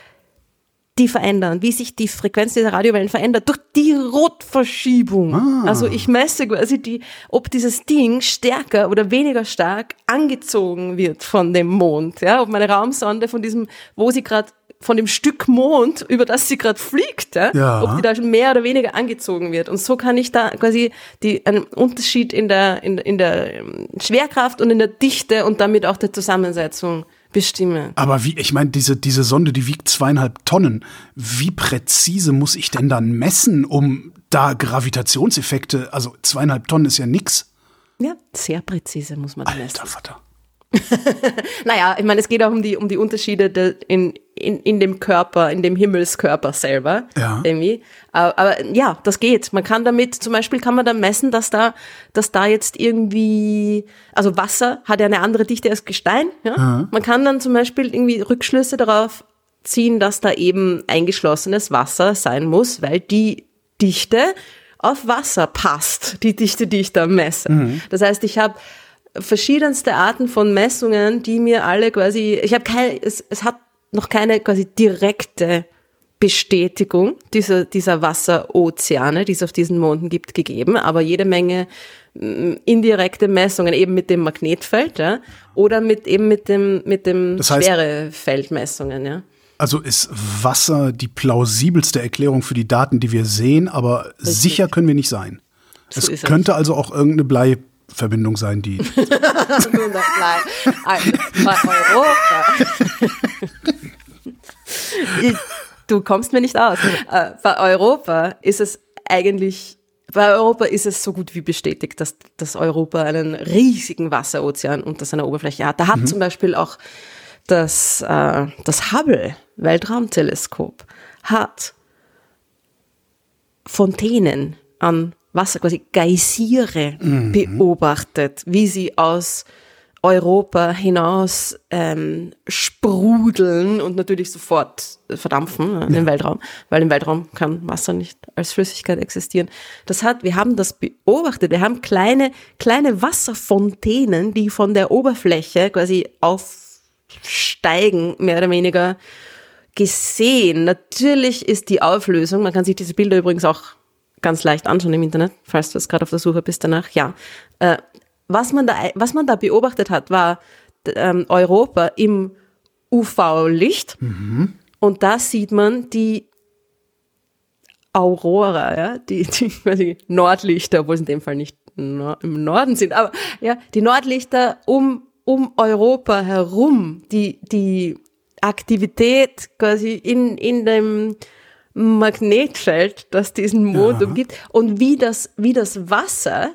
die verändern, wie sich die Frequenz dieser Radiowellen verändert durch die Rotverschiebung. Also ich messe quasi die, ob dieses Ding stärker oder weniger stark angezogen wird von dem Mond, ja, ob meine Raumsonde von diesem, wo sie gerade von dem Stück Mond, über das sie gerade fliegt, ja, Ja. ob die da schon mehr oder weniger angezogen wird. Und so kann ich da quasi die, einen Unterschied in der, in, in der ähm, Schwerkraft und in der Dichte und damit auch der Zusammensetzung bestimmen. Aber wie, ich meine, diese, diese Sonde, die wiegt zweieinhalb Tonnen. Wie präzise muss ich denn dann messen, um da Gravitationseffekte, also zweieinhalb Tonnen ist ja nix. Ja, sehr präzise muss man messen. Alter Vater. [laughs] Naja, ich meine, es geht auch um die, um die Unterschiede de, in, in, in dem Körper, in dem Himmelskörper selber. Ja. Irgendwie. Aber, aber ja, das geht. Man kann damit, zum Beispiel kann man da messen, dass da, dass da jetzt irgendwie, also Wasser hat ja eine andere Dichte als Gestein. Ja? Man kann dann zum Beispiel irgendwie Rückschlüsse darauf ziehen, dass da eben eingeschlossenes Wasser sein muss, weil die Dichte auf Wasser passt, die Dichte, die ich da messe. Das heißt, ich habe verschiedenste Arten von Messungen, die mir alle quasi, ich habe keine, es, es hat noch keine quasi direkte Bestätigung dieser, dieser Wasserozeane, die es auf diesen Monden gibt, gegeben, aber jede Menge mm, indirekte Messungen eben mit dem Magnetfeld, ja, oder mit eben mit dem, mit dem Das heißt- Schwerefeldmessungen, ja. Also ist Wasser die plausibelste Erklärung für die Daten, die wir sehen, aber sicher können wir nicht sein. So es ist es. könnte also auch irgendeine Bleiverbindung sein, die. Nein, also bei Europa. Ich- du kommst mir nicht aus. Äh, Bei Europa ist es eigentlich, bei Europa ist es so gut wie bestätigt, dass, dass Europa einen riesigen Wasserozean unter seiner Oberfläche hat. Da hat zum Beispiel auch das, äh, das Hubble Weltraumteleskop hat Fontänen an Wasser, quasi Geysire beobachtet, wie sie aus Europa hinaus ähm, sprudeln und natürlich sofort verdampfen äh, in den Weltraum, weil im Weltraum kann Wasser nicht als Flüssigkeit existieren. Das hat, wir haben das beobachtet. Wir haben kleine, kleine Wasserfontänen, die von der Oberfläche quasi aufsteigen, mehr oder weniger gesehen. Natürlich ist die Auflösung, man kann sich diese Bilder übrigens auch ganz leicht anschauen im Internet, falls du jetzt gerade auf der Suche bist danach, ja. Äh, was, man da, was man da beobachtet hat, war ähm, Europa im UV-Licht und da sieht man die Aurora, ja, die, die quasi Nordlichter, obwohl es in dem Fall nicht no im Norden sind, aber ja, die Nordlichter um, um Europa herum, die, die Aktivität quasi in, in dem Magnetfeld, das diesen Mond Ja. umgibt und wie das, wie das Wasser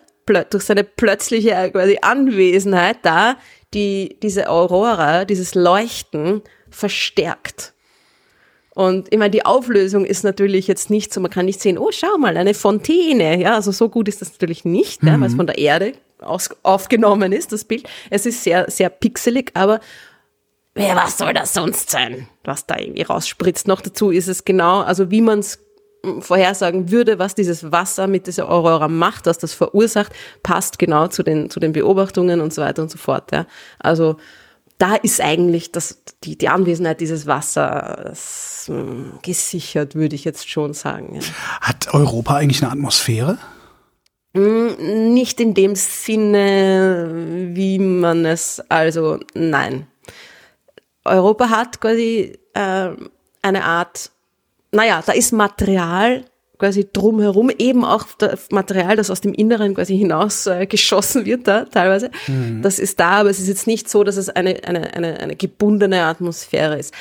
durch seine plötzliche äh, quasi Anwesenheit da die diese Aurora, dieses Leuchten verstärkt. Und ich meine, die Auflösung ist natürlich jetzt nicht so, man kann nicht sehen, oh, schau mal, eine Fontäne. Ja, also so gut ist das natürlich nicht, ja, weil es von der Erde aus, aufgenommen ist, das Bild. Es ist sehr, sehr pixelig, aber ja, was soll das sonst sein, was da irgendwie rausspritzt? Noch dazu ist es genau, also wie man es vorhersagen würde, was dieses Wasser mit dieser Aurora macht, was das verursacht, passt genau zu den, zu den Beobachtungen und so weiter und so fort. Ja. Also da ist eigentlich das, die, die Anwesenheit dieses Wassers hm, gesichert, würde ich jetzt schon sagen. Ja. Hat Europa eigentlich eine Atmosphäre? Hm, nicht in dem Sinne, wie man es, also nein. Europa hat quasi äh, eine Art, naja, da ist Material quasi drumherum, eben auch das Material, das aus dem Inneren quasi hinaus äh, geschossen wird da teilweise. Mhm. Das ist da, aber es ist jetzt nicht so, dass es eine, eine, eine, eine gebundene Atmosphäre ist.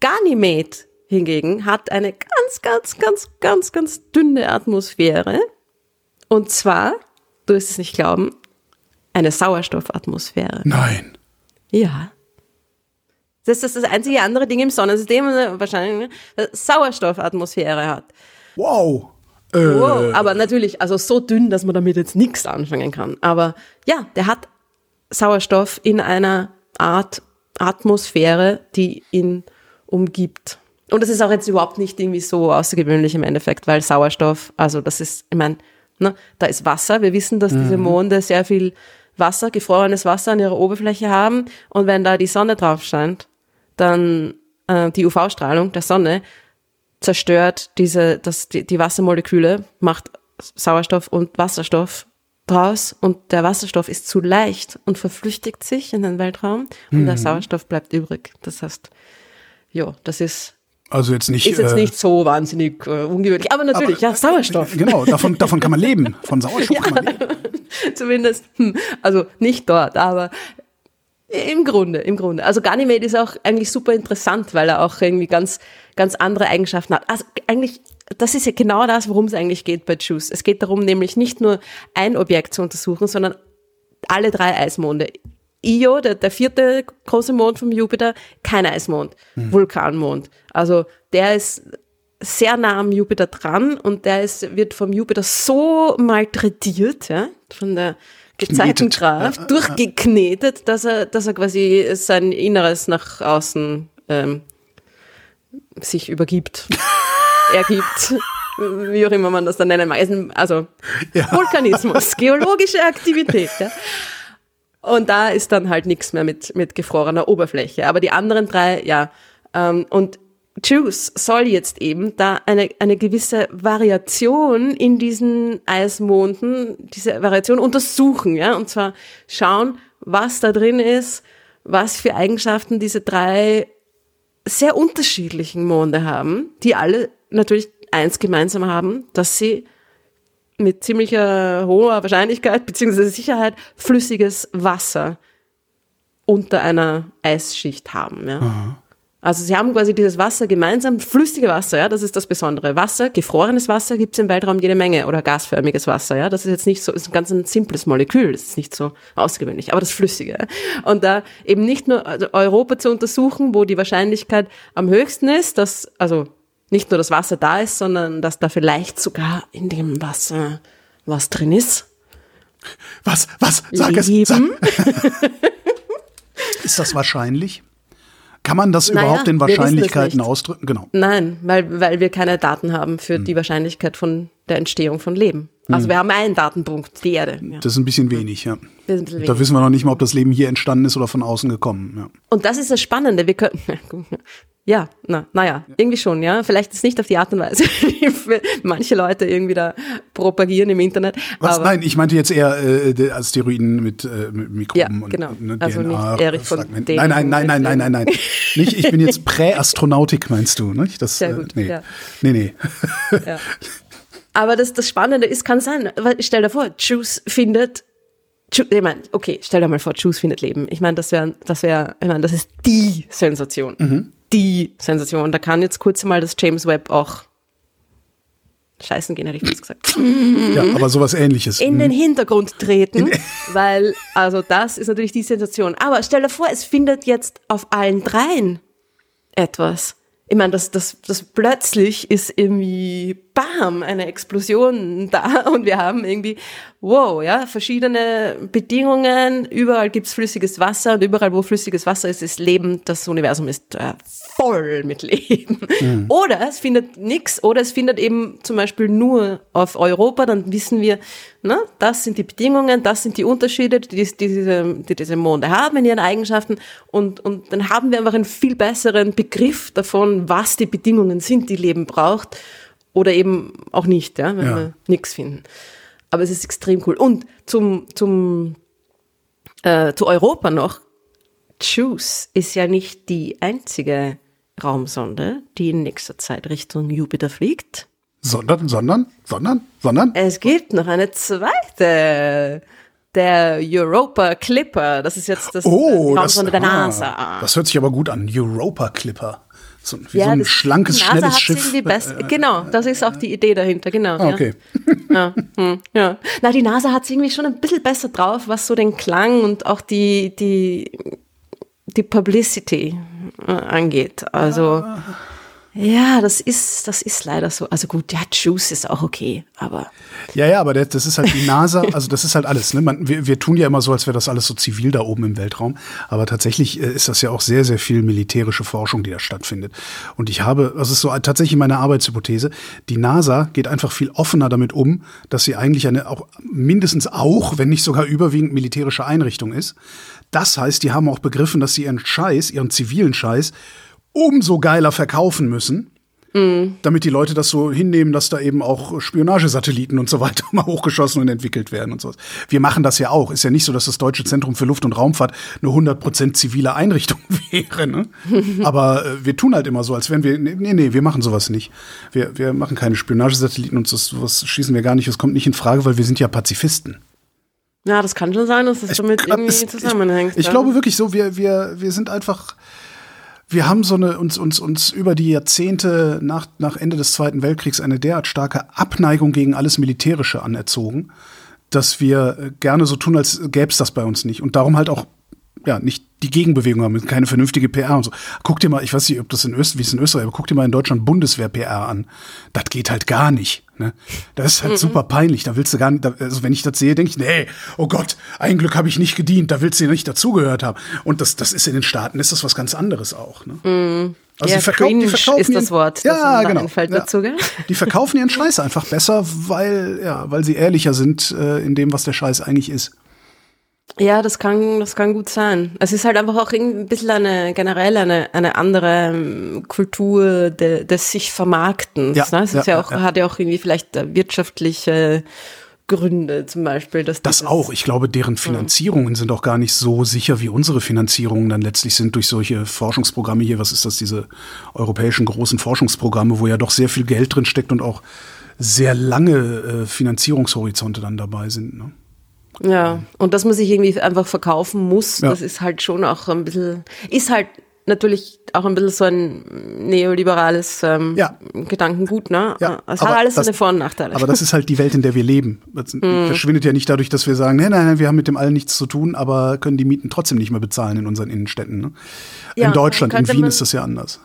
Ganymed hingegen hat eine ganz, ganz, ganz, ganz, ganz dünne Atmosphäre. Und zwar, du wirst es nicht glauben, eine Sauerstoffatmosphäre. Nein. Ja. Das ist das einzige andere Ding im Sonnensystem, wahrscheinlich eine Sauerstoffatmosphäre hat. Wow. Äh. Wow. Aber natürlich, also so dünn, dass man damit jetzt nichts anfangen kann. Aber ja, der hat Sauerstoff in einer Art Atmosphäre, die ihn umgibt. Und das ist auch jetzt überhaupt nicht irgendwie so außergewöhnlich im Endeffekt, weil Sauerstoff, also das ist, ich meine, ne, da ist Wasser. Wir wissen, dass mhm. diese Monde sehr viel Wasser, gefrorenes Wasser an ihrer Oberfläche haben. Und wenn da die Sonne drauf scheint, dann äh, die UV-Strahlung der Sonne zerstört diese, das, die, die Wassermoleküle, macht Sauerstoff und Wasserstoff draus und der Wasserstoff ist zu leicht und verflüchtigt sich in den Weltraum und mhm. der Sauerstoff bleibt übrig. Das heißt, ja, das ist also jetzt nicht. Ist jetzt äh, nicht so wahnsinnig äh, ungewöhnlich, aber natürlich, aber, ja, Sauerstoff. Genau, davon, davon kann man leben. Von Sauerstoff ja, [laughs] kann man leben. Zumindest, hm, also nicht dort, aber im Grunde, im Grunde. Also Ganymede ist auch eigentlich super interessant, weil er auch irgendwie ganz, ganz andere Eigenschaften hat. Also eigentlich, das ist ja genau das, worum es eigentlich geht bei JUICE. Es geht darum, nämlich nicht nur ein Objekt zu untersuchen, sondern alle drei Eismonde. Io, der, der vierte große Mond vom Jupiter, kein Eismond, mhm. Vulkanmond. Also der ist sehr nah am Jupiter dran und der ist, wird vom Jupiter so malträtiert, ja, von der Gezeitenkraft, ja, durchgeknetet, dass er, dass er quasi sein Inneres nach außen ähm, sich übergibt, [laughs] ergibt, wie auch immer man das dann nennen mag. Also ja. Vulkanismus, [laughs] geologische Aktivität. Ja. Und da ist dann halt nichts mehr mit, mit gefrorener Oberfläche. Aber die anderen drei, ja. Ähm, und Juice soll jetzt eben da eine, eine gewisse Variation in diesen Eismonden, diese Variation untersuchen, ja, und zwar schauen, was da drin ist, was für Eigenschaften diese drei sehr unterschiedlichen Monde haben, die alle natürlich eins gemeinsam haben, dass sie mit ziemlicher hoher Wahrscheinlichkeit bzw. Sicherheit flüssiges Wasser unter einer Eisschicht haben. Ja. Aha. Also sie haben quasi dieses Wasser gemeinsam, flüssige Wasser, ja, das ist das Besondere. Wasser, gefrorenes Wasser gibt es im Weltraum jede Menge oder gasförmiges Wasser, ja. Das ist jetzt nicht so, ist ein ganz ein simples Molekül, das ist nicht so außergewöhnlich, aber das Flüssige. Und da eben nicht nur also Europa zu untersuchen, wo die Wahrscheinlichkeit am höchsten ist, dass, also nicht nur das Wasser da ist, sondern dass da vielleicht sogar in dem Wasser was drin ist. Was, was, sag Leben. es. Sag. [laughs] [laughs] ist das wahrscheinlich? Kann man das naja, überhaupt in Wahrscheinlichkeiten ausdrücken? Genau. Nein, weil, weil wir keine Daten haben für hm. die Wahrscheinlichkeit von der Entstehung von Leben. Also hm. wir haben einen Datenpunkt, die Erde. Ja. Das ist ein bisschen wenig, ja. Bisschen wenig. Da wissen wir noch nicht mal, ob das Leben hier entstanden ist oder von außen gekommen. Ja. Und das ist das Spannende. Wir können, [laughs] Ja, na, naja, ja. irgendwie schon, ja. Vielleicht ist nicht auf die Art und Weise, [laughs] wie manche Leute irgendwie da propagieren im Internet. Was? Nein, ich meinte jetzt eher äh, Asteroiden mit, äh, mit Mikroben ja, genau. und ne, also DNA. Nicht Erich von nein, nein, nein, nein, nein, nein, nein, nein. nicht, ich bin jetzt Präastronautik, meinst du, nicht? Das, Sehr gut, äh, nee. Ja. nee, nee. ja. Aber das, das Spannende ist, kann sein, stell dir vor, Juice findet ich meine, okay, stell dir mal vor, Juice findet Leben. Ich meine, das wäre, das wäre, ich meine, das ist die Sensation. Mhm die Sensation. Da kann jetzt kurz mal das James Webb auch scheißen gehen, hätte ich fast gesagt, Ja, aber sowas ähnliches. in den Mhm. Hintergrund treten, [laughs] weil, also das ist natürlich die Sensation. Aber stell dir vor, es findet jetzt auf allen dreien etwas. Ich meine, das, das, das plötzlich ist irgendwie, bam, eine Explosion da. Und wir haben irgendwie, wow, ja, verschiedene Bedingungen, überall gibt's flüssiges Wasser und überall, wo flüssiges Wasser ist, ist Leben, das Universum ist äh, voll mit Leben. Oder es findet nix, oder es findet eben zum Beispiel nur auf Europa, dann wissen wir, na, das sind die Bedingungen, das sind die Unterschiede, die, die, diese, die diese Monde haben in ihren Eigenschaften. Und, und dann haben wir einfach einen viel besseren Begriff davon, was die Bedingungen sind, die Leben braucht oder eben auch nicht, ja, wenn Ja. wir nichts finden. Aber es ist extrem cool. Und zum, zum, äh, zu Europa noch, JUICE ist ja nicht die einzige Raumsonde, die in nächster Zeit Richtung Jupiter fliegt. Sondern, sondern, sondern, sondern. Es gibt noch eine zweite. Der Europa Clipper. Das ist jetzt das Oh, das, Raumsonde der ah, NASA. das hört sich aber gut an. Europa Clipper. So, wie so Ja, ein das- schlankes, schnelles Schiff. irgendwie best- genau, das ist auch die Idee dahinter, genau. Ah, okay. Ja. [laughs] Ja, hm, ja. Na, die NASA hat es irgendwie schon ein bisschen besser drauf, was so den Klang und auch die, die, die Publicity äh, angeht. Also, ja, das ist, das ist leider so. Also gut, ja, Juice ist auch okay, aber Ja, ja, aber das, ist halt die NASA, also das ist halt alles. Ne? Man, wir, wir tun ja immer so, als wäre das alles so zivil da oben im Weltraum. Aber tatsächlich äh, ist das ja auch sehr, sehr viel militärische Forschung, die da stattfindet. Und ich habe, das ist so tatsächlich meine Arbeitshypothese, die NASA geht einfach viel offener damit um, dass sie eigentlich eine auch mindestens auch, wenn nicht sogar überwiegend militärische Einrichtung ist. Das heißt, die haben auch begriffen, dass sie ihren Scheiß, ihren zivilen Scheiß, umso geiler verkaufen müssen damit die Leute das so hinnehmen, dass da eben auch Spionagesatelliten und so weiter [laughs] mal hochgeschossen und entwickelt werden und sowas. Wir machen das ja auch. Ist ja nicht so, dass das Deutsche Zentrum für Luft- und Raumfahrt eine 100% zivile Einrichtung [laughs] wäre. Ne? [laughs] Aber äh, wir tun halt immer so, als wären wir, nee, nee, wir machen sowas nicht. Wir, wir machen keine Spionagesatelliten und so, sowas schießen wir gar nicht. Das kommt nicht in Frage, weil wir sind ja Pazifisten. ja, das kann schon sein, dass das damit irgendwie es- zusammenhängt. Ich, ich glaube wirklich so, wir, wir, wir sind einfach, wir haben so eine, uns, uns, uns über die Jahrzehnte nach, nach Ende des Zweiten Weltkriegs eine derart starke Abneigung gegen alles Militärische anerzogen, dass wir äh, gerne so tun, als gäbe es das bei uns nicht. Und darum halt auch ja, nicht die Gegenbewegung haben, keine vernünftige PR und so. Guck dir mal, ich weiß nicht, ob das in Österreich, wie es in Österreich, aber guck dir mal in Deutschland Bundeswehr-PR an. Das geht halt gar nicht. Ne? Das ist halt super peinlich. Da willst du gar nicht, also wenn ich das sehe, denke ich, nee, oh Gott, ein Glück habe ich nicht gedient, da willst du ja nicht dazugehört haben. Und das, das ist in den Staaten, ist das was ganz anderes auch. Ne? Also Ja, die verkau- die verkaufen ist das ihren- Wort, das ja, mir da genau. ja. dazu, gell? Die verkaufen ihren Scheiß einfach besser, weil, ja, weil sie ehrlicher sind äh, in dem, was der Scheiß eigentlich ist. Ja, das kann, das kann gut sein. Es ist halt einfach auch irgendwie ein bisschen eine, generell eine, eine andere ähm, Kultur de, des sich Vermarktens. Ja, ne? Es ist ja, ja auch, ja. hat ja auch irgendwie vielleicht äh, wirtschaftliche Gründe zum Beispiel. Dass Das dieses- auch. Ich glaube, deren Finanzierungen sind auch gar nicht so sicher, wie unsere Finanzierungen dann letztlich sind durch solche Forschungsprogramme hier. Was ist das, diese europäischen großen Forschungsprogramme, wo ja doch sehr viel Geld drin steckt und auch sehr lange äh, Finanzierungshorizonte dann dabei sind. Ne? Ja, und dass man sich irgendwie einfach verkaufen muss, Ja. das ist halt schon auch ein bisschen, ist halt natürlich auch ein bisschen so ein neoliberales ähm, Ja. Gedankengut, ne? Ja, es aber hat alles das- seine Vor- und Nachteile. Aber das ist halt die Welt, in der wir leben. Das [laughs] Mhm. verschwindet ja nicht dadurch, dass wir sagen, nein, nein, nein, wir haben mit dem allen nichts zu tun, aber können die Mieten trotzdem nicht mehr bezahlen in unseren Innenstädten. Ne? Ja, in Deutschland, in Wien ist das ja anders.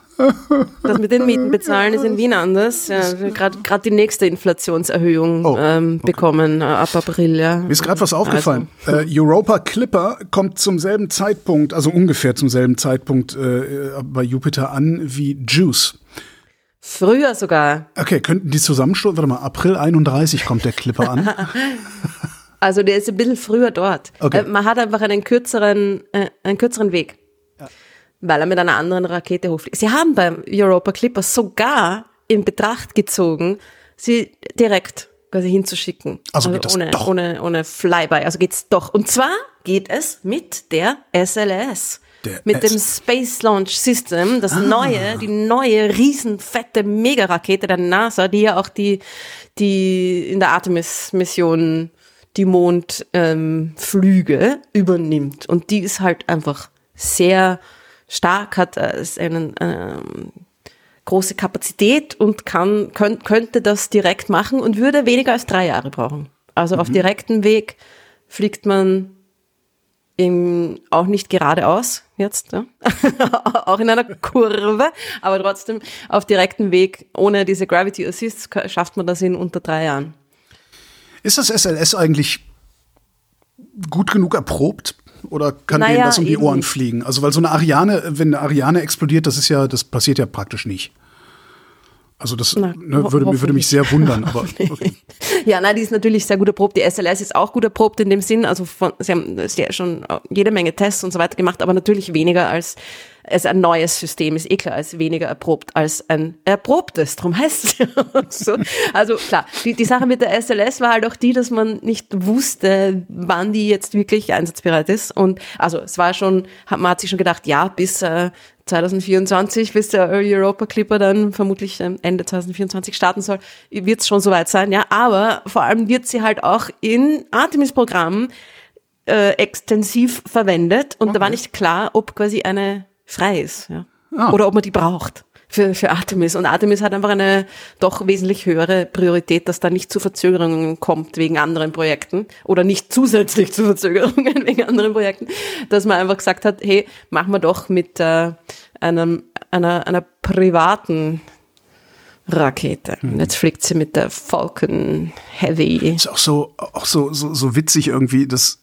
Das mit den Mieten bezahlen ist in Wien anders. Ja, Gerade gerade die nächste Inflationserhöhung Oh, ähm, bekommen äh, ab April. Ja. Mir ist gerade was aufgefallen. Also, äh, Europa Clipper kommt zum selben Zeitpunkt, also ungefähr zum selben Zeitpunkt äh, bei Jupiter an wie Juice. früher sogar. Okay, könnten die zusammenstoßen? Warte mal, April 31 kommt der Clipper an. [laughs] Also der ist ein bisschen früher dort. Okay. Äh, Man hat einfach einen kürzeren, äh, einen kürzeren Weg. Weil er mit einer anderen Rakete hochfliegt. Sie haben beim Europa Clipper sogar in Betracht gezogen, sie direkt quasi hinzuschicken. Also geht das ohne, doch. ohne, ohne Flyby. Also geht's doch. Und zwar geht es mit der SLS. Der mit S- dem Space Launch System, das neue, die neue riesenfette Megarakete der NASA, die ja auch die, die in der Artemis-Mission die Mondflüge ähm, übernimmt. Und die ist halt einfach sehr stark, hat äh, ist einen ähm, große Kapazität und kann, könnt, könnte das direkt machen und würde weniger als drei Jahre brauchen. Also auf direktem Weg fliegt man im, auch nicht geradeaus jetzt, ja? [laughs] auch in einer Kurve, aber trotzdem auf direktem Weg ohne diese Gravity Assists schafft man das in unter drei Jahren. Ist das SLS eigentlich gut genug erprobt? Oder kann Naja, denen das um die Ohren nicht. fliegen? Also, weil so eine Ariane, wenn eine Ariane explodiert, das ist ja, das passiert ja praktisch nicht. Also, das Na, ne, würde, würde mich sehr wundern. [laughs] Aber okay. Ja, nein, die ist natürlich sehr gut erprobt. Die SLS ist auch gut erprobt in dem Sinn. Also von, sie haben schon jede Menge Tests und so weiter gemacht, aber natürlich weniger als es ein neues System ist. Eh klar, ist weniger erprobt als ein erprobtes. Drum heißt es so. Also klar, die, die Sache mit der SLS war halt auch die, dass man nicht wusste, wann die jetzt wirklich einsatzbereit ist. Und also es war schon, hat- man hat sich schon gedacht, ja, bis äh, 2024, bis der Europa Clipper dann vermutlich ähm, Ende 2024 starten soll, wird es schon soweit sein, ja. Aber vor allem wird sie halt auch in Artemis-Programmen äh, extensiv verwendet und da war nicht klar, ob quasi eine frei ist, ja. Ah. Oder ob man die braucht für, für Artemis. Und Artemis hat einfach eine doch wesentlich höhere Priorität, dass da nicht zu Verzögerungen kommt wegen anderen Projekten oder nicht zusätzlich zu Verzögerungen [laughs] wegen anderen Projekten, dass man einfach gesagt hat, hey, machen wir doch mit äh, einem, einer, einer privaten Rakete. Und jetzt fliegt sie mit der Falcon Heavy. ist auch so, auch so, so, so witzig irgendwie, dass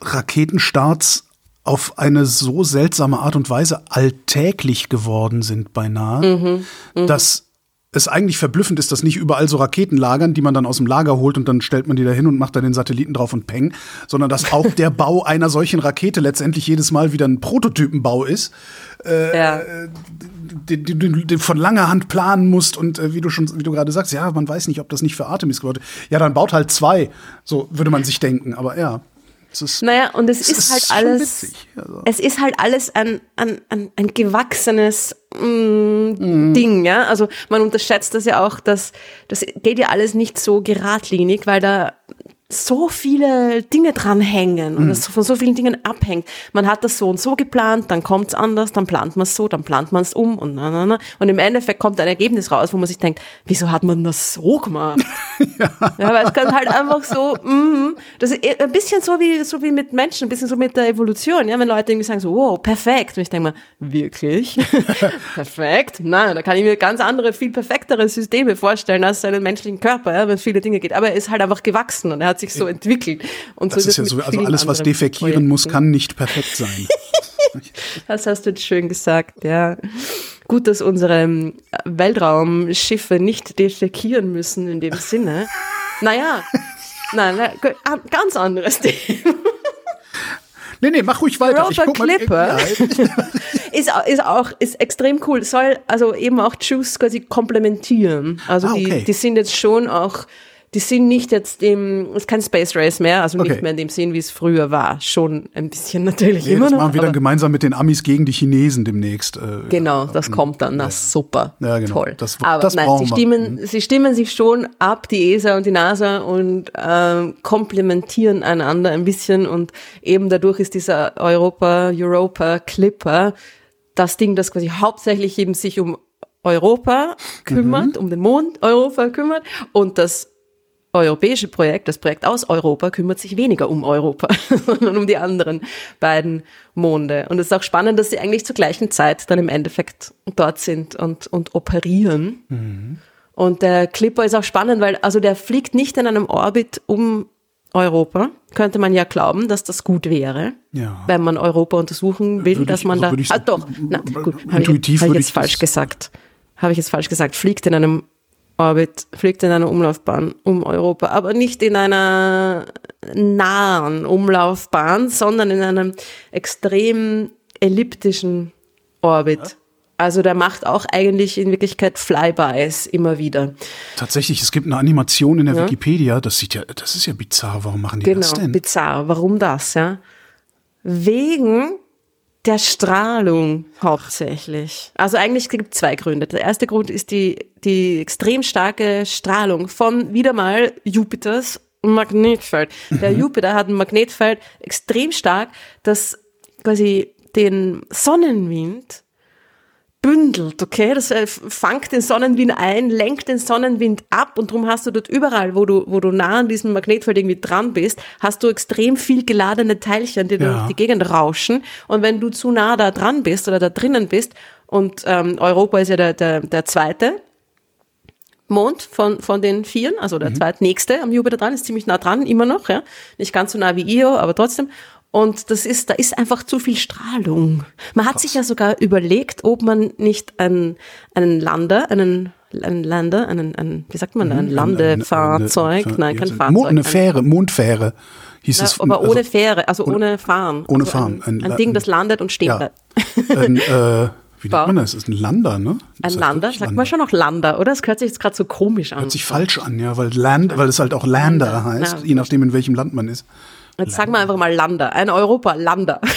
Raketenstarts auf eine so seltsame Art und Weise alltäglich geworden sind beinahe, dass es eigentlich verblüffend ist, dass nicht überall so Raketen lagern, die man dann aus dem Lager holt und dann stellt man die da hin und macht da den Satelliten drauf und peng, sondern dass auch der Bau [laughs] einer solchen Rakete letztendlich jedes Mal wieder ein Prototypenbau ist, ja. den, den, den, den von langer Hand planen musst und äh, wie du schon, wie du gerade sagst, ja, man weiß nicht, ob das nicht für Artemis geworden ist. Ja, dann baut halt zwei, so würde man sich denken, aber ja. Ist, Naja, und es, Es ist, ist halt alles, witzig, also. es ist halt alles ein, ein, ein, ein gewachsenes mm, Ding, ja. Also man unterschätzt das ja auch, dass das geht ja alles nicht so geradlinig, weil da so viele Dinge dran hängen und es von so vielen Dingen abhängt. Man hat das so und so geplant, dann kommt's anders, dann plant man es so, dann plant man es um und na, na, na. Und im Endeffekt kommt ein Ergebnis raus, wo man sich denkt, wieso hat man das so gemacht? [laughs] Ja, weil es kann halt einfach so, mm, das ist eh ein bisschen so wie, so wie mit Menschen, ein bisschen so mit der Evolution, ja, wenn Leute irgendwie sagen so, wow, perfekt. Und ich denke mal, wirklich? [laughs] perfekt? Nein, da kann ich mir ganz andere, viel perfektere Systeme vorstellen als einen menschlichen Körper, ja, wenn es viele Dinge geht. Aber er ist halt einfach gewachsen und er hat sich so entwickelt. Und das so ist ja so, also alles, was defekieren muss, Projekten. kann nicht perfekt sein. [laughs] Das hast du jetzt schön gesagt, ja. Gut, dass unsere ähm, Weltraumschiffe nicht defekieren müssen in dem Sinne. Naja, nein, nein, ganz anderes [laughs] Thema. Nee, nee, mach ruhig weiter. Mal- Clipper. Ja, [laughs] Ist, ist auch, ist extrem cool. Soll also eben auch Juice quasi komplementieren. Also Ah, die, okay. die sind jetzt schon auch, die sind nicht jetzt im, ist kein Space Race mehr, also Okay. nicht mehr in dem Sinn, wie es früher war. Schon ein bisschen [laughs] natürlich Nee, immer das noch. machen wir dann gemeinsam mit den Amis gegen die Chinesen demnächst. Äh, Genau, das kommt dann. Na super. Ja, genau. Toll. Das- Aber das nein, sie wir. stimmen, sie stimmen sich schon ab, die ESA und die NASA, und ähm, komplementieren einander ein bisschen. Und eben dadurch ist dieser Europa, Europa Clipper das Ding, das quasi hauptsächlich eben sich um Europa kümmert, um den Mond Europa kümmert. Und das europäische Projekt, das Projekt aus Europa, kümmert sich weniger um Europa, [laughs] sondern um die anderen beiden Monde. Und es ist auch spannend, dass sie eigentlich zur gleichen Zeit dann im Endeffekt dort sind und, und operieren. Und der Clipper ist auch spannend, weil also der fliegt nicht in einem Orbit um Europa. Könnte man ja glauben, dass das gut wäre, Ja. wenn man Europa untersuchen will, Würde dass ich- man also da. ah, doch, na gut, habe ich, hab ich jetzt falsch gesagt. Habe ich jetzt falsch gesagt. Fliegt in einem Orbit, fliegt in einer Umlaufbahn um Europa, aber nicht in einer nahen Umlaufbahn, sondern in einem extrem elliptischen Orbit. Also der macht auch eigentlich in Wirklichkeit Flybys immer wieder. Tatsächlich, es gibt eine Animation in der Wikipedia, das sieht ja, das ist ja bizarr. Warum machen die das Genau, denn? bizarr. Warum das, ja? Wegen der Strahlung hauptsächlich. Also eigentlich gibt es zwei Gründe. Der erste Grund ist die, die extrem starke Strahlung von wieder mal Jupiters Magnetfeld. Der Jupiter hat ein Magnetfeld extrem stark, das quasi den Sonnenwind bündelt, okay? Das äh, fangt den Sonnenwind ein, lenkt den Sonnenwind ab und darum hast du dort überall, wo du, wo du nah an diesem Magnetfeld irgendwie dran bist, hast du extrem viel geladene Teilchen, die Ja. durch die Gegend rauschen. Und wenn du zu nah da dran bist oder da drinnen bist, und ähm, Europa ist ja der, der, der zweite Mond von, von den Vieren, also der zweitnächste am Jupiter dran, ist ziemlich nah dran, immer noch, ja. Nicht ganz so nah wie Io, aber trotzdem. Und das ist, da ist einfach zu viel Strahlung. Man hat sich ja sogar überlegt, ob man nicht einen, einen Lander, einen, einen Lander, einen, einen, wie sagt man da, ein Landefahrzeug, Eine- eine- nein, kein Fahrzeug. Eine ein- Fähre, Mondfähre hieß ja, es. aber also ohne Fähre, also ohne Fahren. ohne also Fahren. Ein, Ein- ein Ding, das landet und stehen Ja. bleibt. Ein, äh, wie nennt man das? Das ist ein Lander, ne? Das Ein Lander, sagt man schon noch Lander, oder? Das hört sich jetzt gerade so komisch an. Hört sich falsch an, ja, weil Land, weil es halt auch Lander heißt, Ja. je nachdem in welchem Land man ist. Jetzt sagen wir einfach mal Lander, ein Europa-Lander. [laughs]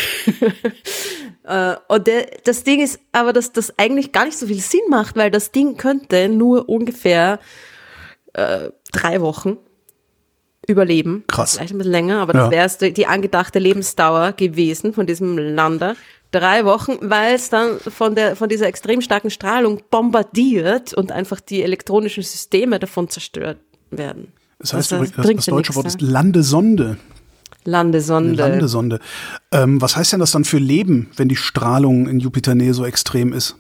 Äh, Und der, das Ding ist aber, dass das eigentlich gar nicht so viel Sinn macht, weil das Ding könnte nur ungefähr äh, drei Wochen überleben. Krass. Vielleicht ein bisschen länger, aber Ja. das wäre die, angedachte Lebensdauer gewesen von diesem Lander. Drei Wochen, weil es dann von der von dieser extrem starken Strahlung bombardiert und einfach die elektronischen Systeme davon zerstört werden. Das heißt, Also, das, das ja deutsche nichts, Wort ne? ist Landesonde. Landesonde. Landesonde. Ähm, was heißt denn das dann für Leben, wenn die Strahlung in Jupiternähe so extrem ist?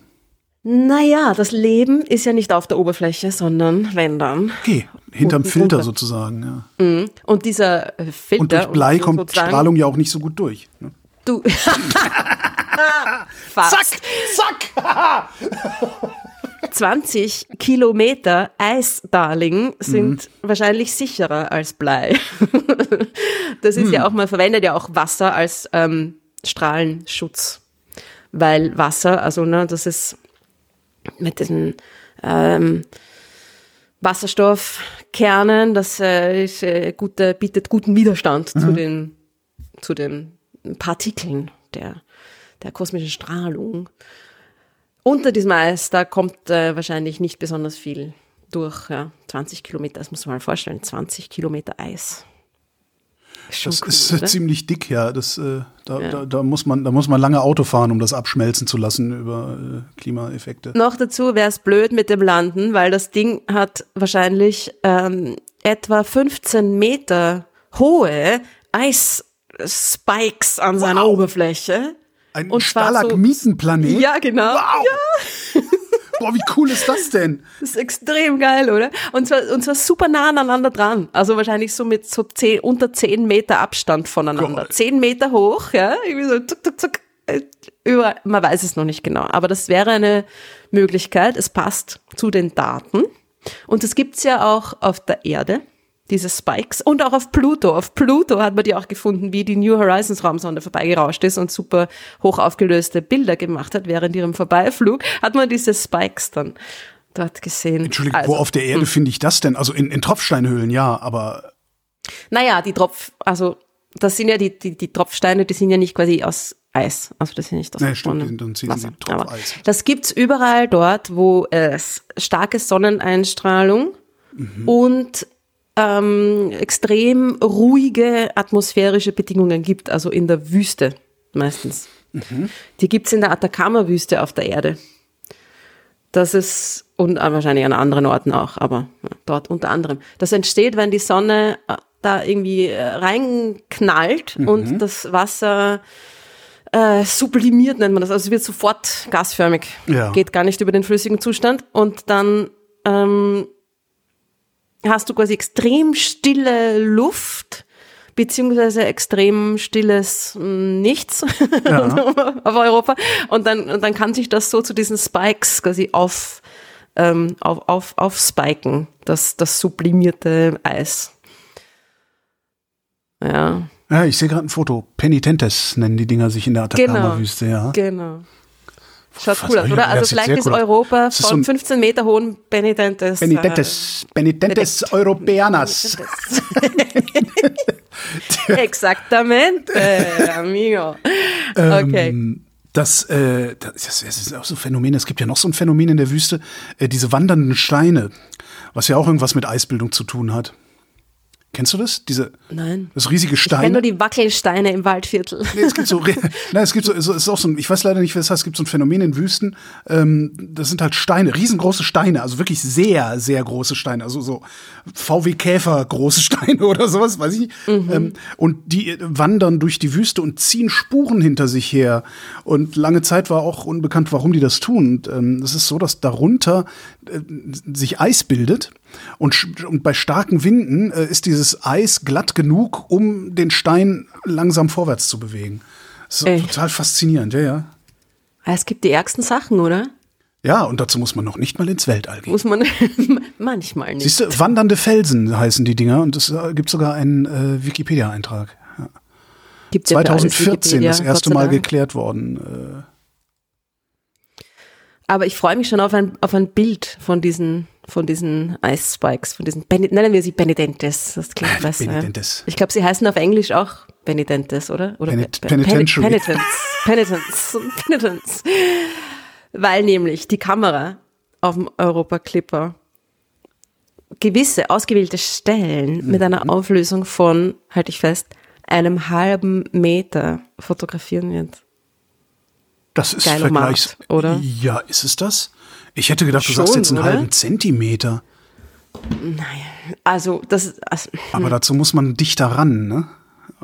Naja, das Leben ist ja nicht auf der Oberfläche, sondern wenn dann. Okay, hinterm Filter drunter. sozusagen, ja. Und dieser äh, Filter. Und durch Blei so- kommt Strahlung ja auch nicht so gut durch. Ne? Du. [laughs] [laughs] Fast. zack! [laughs] 20 Kilometer Eisdarling sind Mhm. wahrscheinlich sicherer als Blei. [laughs] das ist Hm. ja auch, man verwendet ja auch Wasser als ähm, Strahlenschutz. Weil Wasser, also ne, das ist mit diesen ähm, Wasserstoffkernen, das äh, ist, äh, gute, bietet guten Widerstand Mhm. zu den zu den Partikeln der, der kosmischen Strahlung. Unter diesem Eis, da kommt äh, wahrscheinlich nicht besonders viel durch. Ja. 20 Kilometer, das muss man mal vorstellen, 20 Kilometer Eis. Schon Das cool, ist oder? ziemlich dick, ja. Das, äh, da, Ja. Da, da, muss man, da muss man lange Auto fahren, um das abschmelzen zu lassen über äh, Klimaeffekte. Noch dazu wäre es blöd mit dem Landen, weil das Ding hat wahrscheinlich ähm, etwa 15 Meter hohe Eisspikes an seiner Wow. Oberfläche. Ein Und zwar so- Stalagmitenplanet? Ja, genau. Wow! [laughs] Boah, wie cool ist das denn? Das ist extrem geil, oder? Und zwar, und zwar super nah aneinander dran. Also wahrscheinlich so mit so zehn, unter 10 Meter Abstand voneinander. Geil. 10 Meter hoch, ja, irgendwie so zuck, zuck, zuck. äh, Über, man weiß es noch nicht genau, aber das wäre eine Möglichkeit. Es passt zu den Daten. Und das gibt's ja auch auf der Erde, diese Spikes. Und auch auf Pluto. Auf Pluto hat man die auch gefunden, wie die New Horizons Raumsonde vorbeigerauscht ist und super hoch aufgelöste Bilder gemacht hat während ihrem Vorbeiflug. Hat man diese Spikes dann dort gesehen. Entschuldigung, Also, wo auf der Erde finde ich das denn? Also in, in Tropfsteinhöhlen, ja, aber Naja, die Tropf, also das sind ja die, die, die Tropfsteine, die sind ja nicht quasi aus Eis. Also das sind nicht aus Nee, stimmt, gefrorenem dann sind sie Wasser. Tropfeis. Aber das gibt's überall dort, wo es starke Sonneneinstrahlung Mhm. und ähm, extrem ruhige atmosphärische Bedingungen gibt, also in der Wüste meistens. Mhm. Die gibt's in der Atacama-Wüste auf der Erde. Das ist, und wahrscheinlich an anderen Orten auch, aber dort unter anderem. Das entsteht, wenn die Sonne äh, da irgendwie äh, reinknallt Mhm. und das Wasser äh, sublimiert, nennt man das. Also es wird sofort gasförmig. Ja. Geht gar nicht über den flüssigen Zustand. Und dann ähm, hast du quasi extrem stille Luft, beziehungsweise extrem stilles mm, Nichts [laughs] auf Europa. Und dann, und dann kann sich das so zu diesen Spikes quasi auf, ähm, auf, auf, aufspiken, das, das sublimierte Eis. Ja, ja, ich sehe gerade ein Foto. Penitentes nennen die Dinger sich in der genau. Atacama-Wüste, ja. Genau. Schaut Was cool aus, oder? Also vielleicht ist cool aus. Europa so von ein- 15 Meter hohen Penitentes. Penitentes, Penitentes bedeckt. Europäanas. Äh, [laughs] Exactamente, amigo. Okay. Ähm, Das, äh, das, das ist auch so ein Phänomen. Es gibt ja noch so ein Phänomen in der Wüste, äh, diese wandernden Steine, was ja auch irgendwas mit Eisbildung zu tun hat. Kennst du das? Diese, Nein. das riesige Ich kenne Stein. nur die Wackelsteine im Waldviertel. Nee, es gibt so, [laughs] nein, es gibt so, es ist auch so ein, ich weiß leider nicht, was das heißt, es gibt so ein Phänomen in Wüsten, ähm, das sind halt Steine, riesengroße Steine, also wirklich sehr, sehr große Steine, also so VW Käfer große [laughs] Steine oder sowas, weiß ich nicht. Ähm, und die wandern durch die Wüste und ziehen Spuren hinter sich her. Und lange Zeit war auch unbekannt, warum die das tun. Und ähm, es ist so, dass darunter äh, sich Eis bildet. Und, und bei starken Winden äh, ist dieses Eis glatt genug, um den Stein langsam vorwärts zu bewegen. Das ist Echt? total faszinierend, ja, ja. Ah, Es gibt die ärgsten Sachen, oder? Ja, und dazu muss man noch nicht mal ins Weltall gehen. Muss man [laughs] manchmal nicht. Siehst du, wandernde Felsen heißen die Dinger und es äh, gibt sogar einen äh, Wikipedia-Eintrag. Ja. Gibt's ja für alles 2014 Wikipedia, das erste Mal geklärt worden. Äh, Aber ich freue mich schon auf ein, auf ein Bild von diesen, von diesen Ice Spikes, von diesen, Beni nennen wir sie Benedentes, das klingt besser. ja. Benedentes. Ich glaube, sie heißen auf Englisch auch Benedentes, oder? oder Penit- Pe- Penitentiary. Penitence, Penitence, [laughs] Penitence. Weil nämlich die Kamera auf dem Europa Clipper gewisse ausgewählte Stellen mit Mhm. einer Auflösung von, halte ich fest, einem halben Meter fotografieren wird. das ist Geiler Vergleichs. Markt, oder? Ja, ist es das? Ich hätte gedacht, du Schon, sagst jetzt einen oder? halben Zentimeter. Also, das also, Aber dazu muss man dichter ran, ne?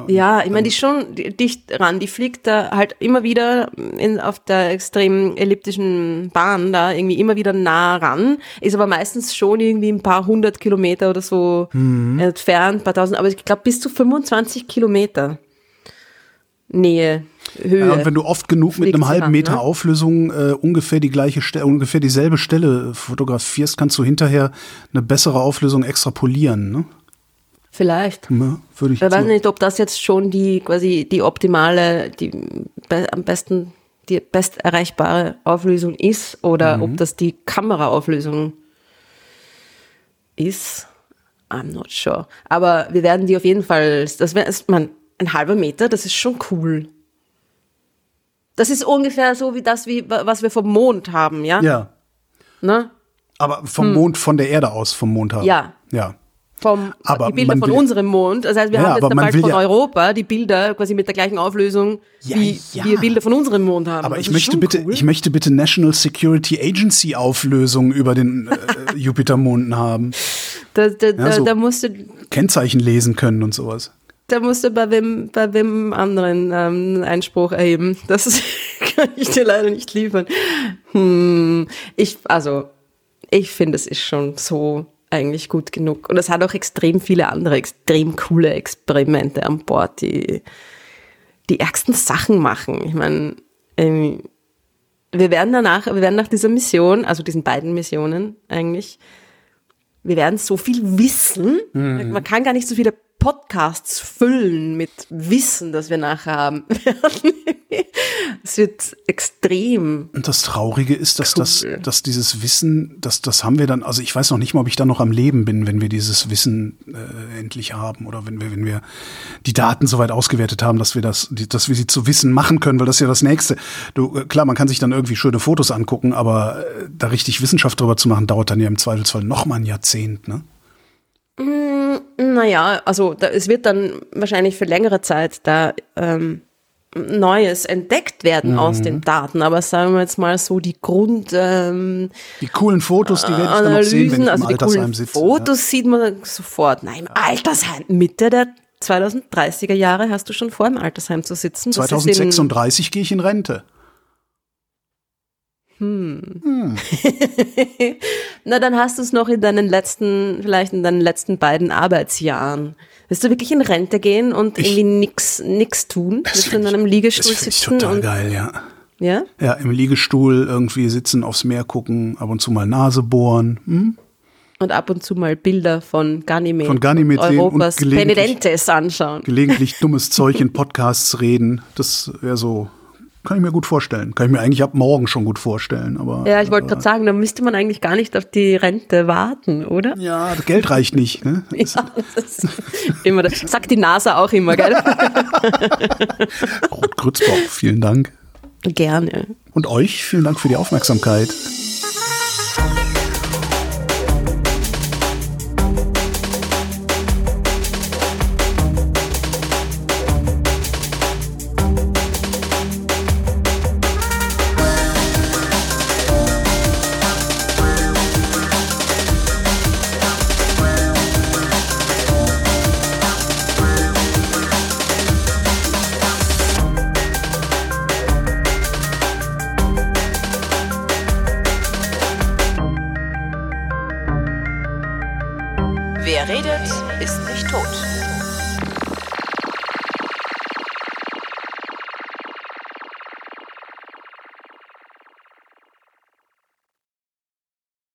Ja, ich meine, die ist schon di- dicht ran. Die fliegt da halt immer wieder in, auf der extrem elliptischen Bahn da irgendwie immer wieder nah ran, ist aber meistens schon irgendwie ein paar hundert Kilometer oder so entfernt, paar tausend, aber ich glaube bis zu 25 Kilometer Nähe, Höhe. Ja, und wenn du oft genug mit einem halben Meter ne? Auflösung äh, ungefähr die gleiche Stelle, ungefähr dieselbe Stelle fotografierst, kannst du hinterher eine bessere Auflösung extrapolieren, ne? Vielleicht. Ne? Würde ich Ich weiß nicht, ob das jetzt schon die quasi die optimale, die be am besten die best erreichbare Auflösung ist oder ob das die Kameraauflösung ist. I'm not sure. Aber wir werden die auf jeden Fall, das wäre man ein halber Meter, das ist schon cool. Das ist ungefähr so wie das, wie was wir vom Mond haben, ja? Ja. Ne? Aber vom Mond, von der Erde aus, vom Mond haben. Hm. Ja. Ja. vom Aber die Bilder von will- unserem Mond. Das heißt, wir Ja, haben jetzt man bald von ja- Europa die Bilder quasi mit der gleichen Auflösung, Ja, wie wir Bilder von unserem Mond haben. Aber Das ich möchte bitte, cool. ich möchte bitte National Security Agency Auflösung über den äh, Jupitermonden haben. da, da, da, so. da musst du, Kennzeichen lesen können und sowas. Da musst du bei wem, bei wem anderen ähm, Einspruch erheben. Das [laughs] kann ich dir leider nicht liefern. Hm, ich, also, ich finde, es ist schon so eigentlich gut genug. Und es hat auch extrem viele andere extrem coole Experimente an Bord, die die ärgsten Sachen machen. Ich meine, ähm, wir werden danach, wir werden nach dieser Mission, also diesen beiden Missionen eigentlich, wir werden so viel wissen. Man kann gar nicht so viele Podcasts füllen mit Wissen, das wir nachher haben. [laughs] es wird extrem. Und das Traurige ist, dass das, Cool. dass dieses Wissen, das, das haben wir dann, also ich weiß noch nicht mal, ob ich dann noch am Leben bin, wenn wir dieses Wissen äh, endlich haben oder wenn wir, wenn wir die Daten soweit ausgewertet haben, dass wir das, dass wir sie zu Wissen machen können, weil das ist ja das Nächste. Du, äh, klar, man kann sich dann irgendwie schöne Fotos angucken, aber äh, da richtig Wissenschaft drüber zu machen, dauert dann ja im Zweifelsfall noch mal ein Jahrzehnt, ne? Naja, also da, es wird dann wahrscheinlich für längere Zeit da ähm, Neues entdeckt werden aus den Daten. Aber sagen wir jetzt mal so, die Grund. Ähm, Die coolen Fotos, die werde ich dann noch sehen, wenn Analysen, ich im also die Altersheim coolen sitze. Fotos sieht man sofort. Nein, im Altersheim, Mitte der 2030er Jahre hast du schon vor, im Altersheim zu sitzen. Ja. Das ist in- 2036 gehe ich in Rente. Na, dann hast du es noch in deinen letzten, vielleicht in deinen letzten beiden Arbeitsjahren. Willst du wirklich in Rente gehen und Ich- irgendwie nix, nix tun? Willst du in einem Liegestuhl das sitzen total und, geil, ja. ja? Ja, im Liegestuhl irgendwie sitzen, aufs Meer gucken, ab und zu mal Nase bohren. Hm? Und ab und zu mal Bilder von Ganymed, Von Ganymed Europas Penitentes anschauen. Gelegentlich [laughs] dummes Zeug in Podcasts reden. Das wäre so, kann ich mir gut vorstellen. Kann ich mir eigentlich ab morgen schon gut vorstellen. Aber Ja, ich wollte gerade sagen, da müsste man eigentlich gar nicht auf die Rente warten, oder? ja, das Geld reicht nicht. Ne? [laughs] Ja, das ist immer das. Sagt die NASA auch immer, gell? Ruth Grützbauch, vielen Dank. Gerne. Und euch vielen Dank für die Aufmerksamkeit.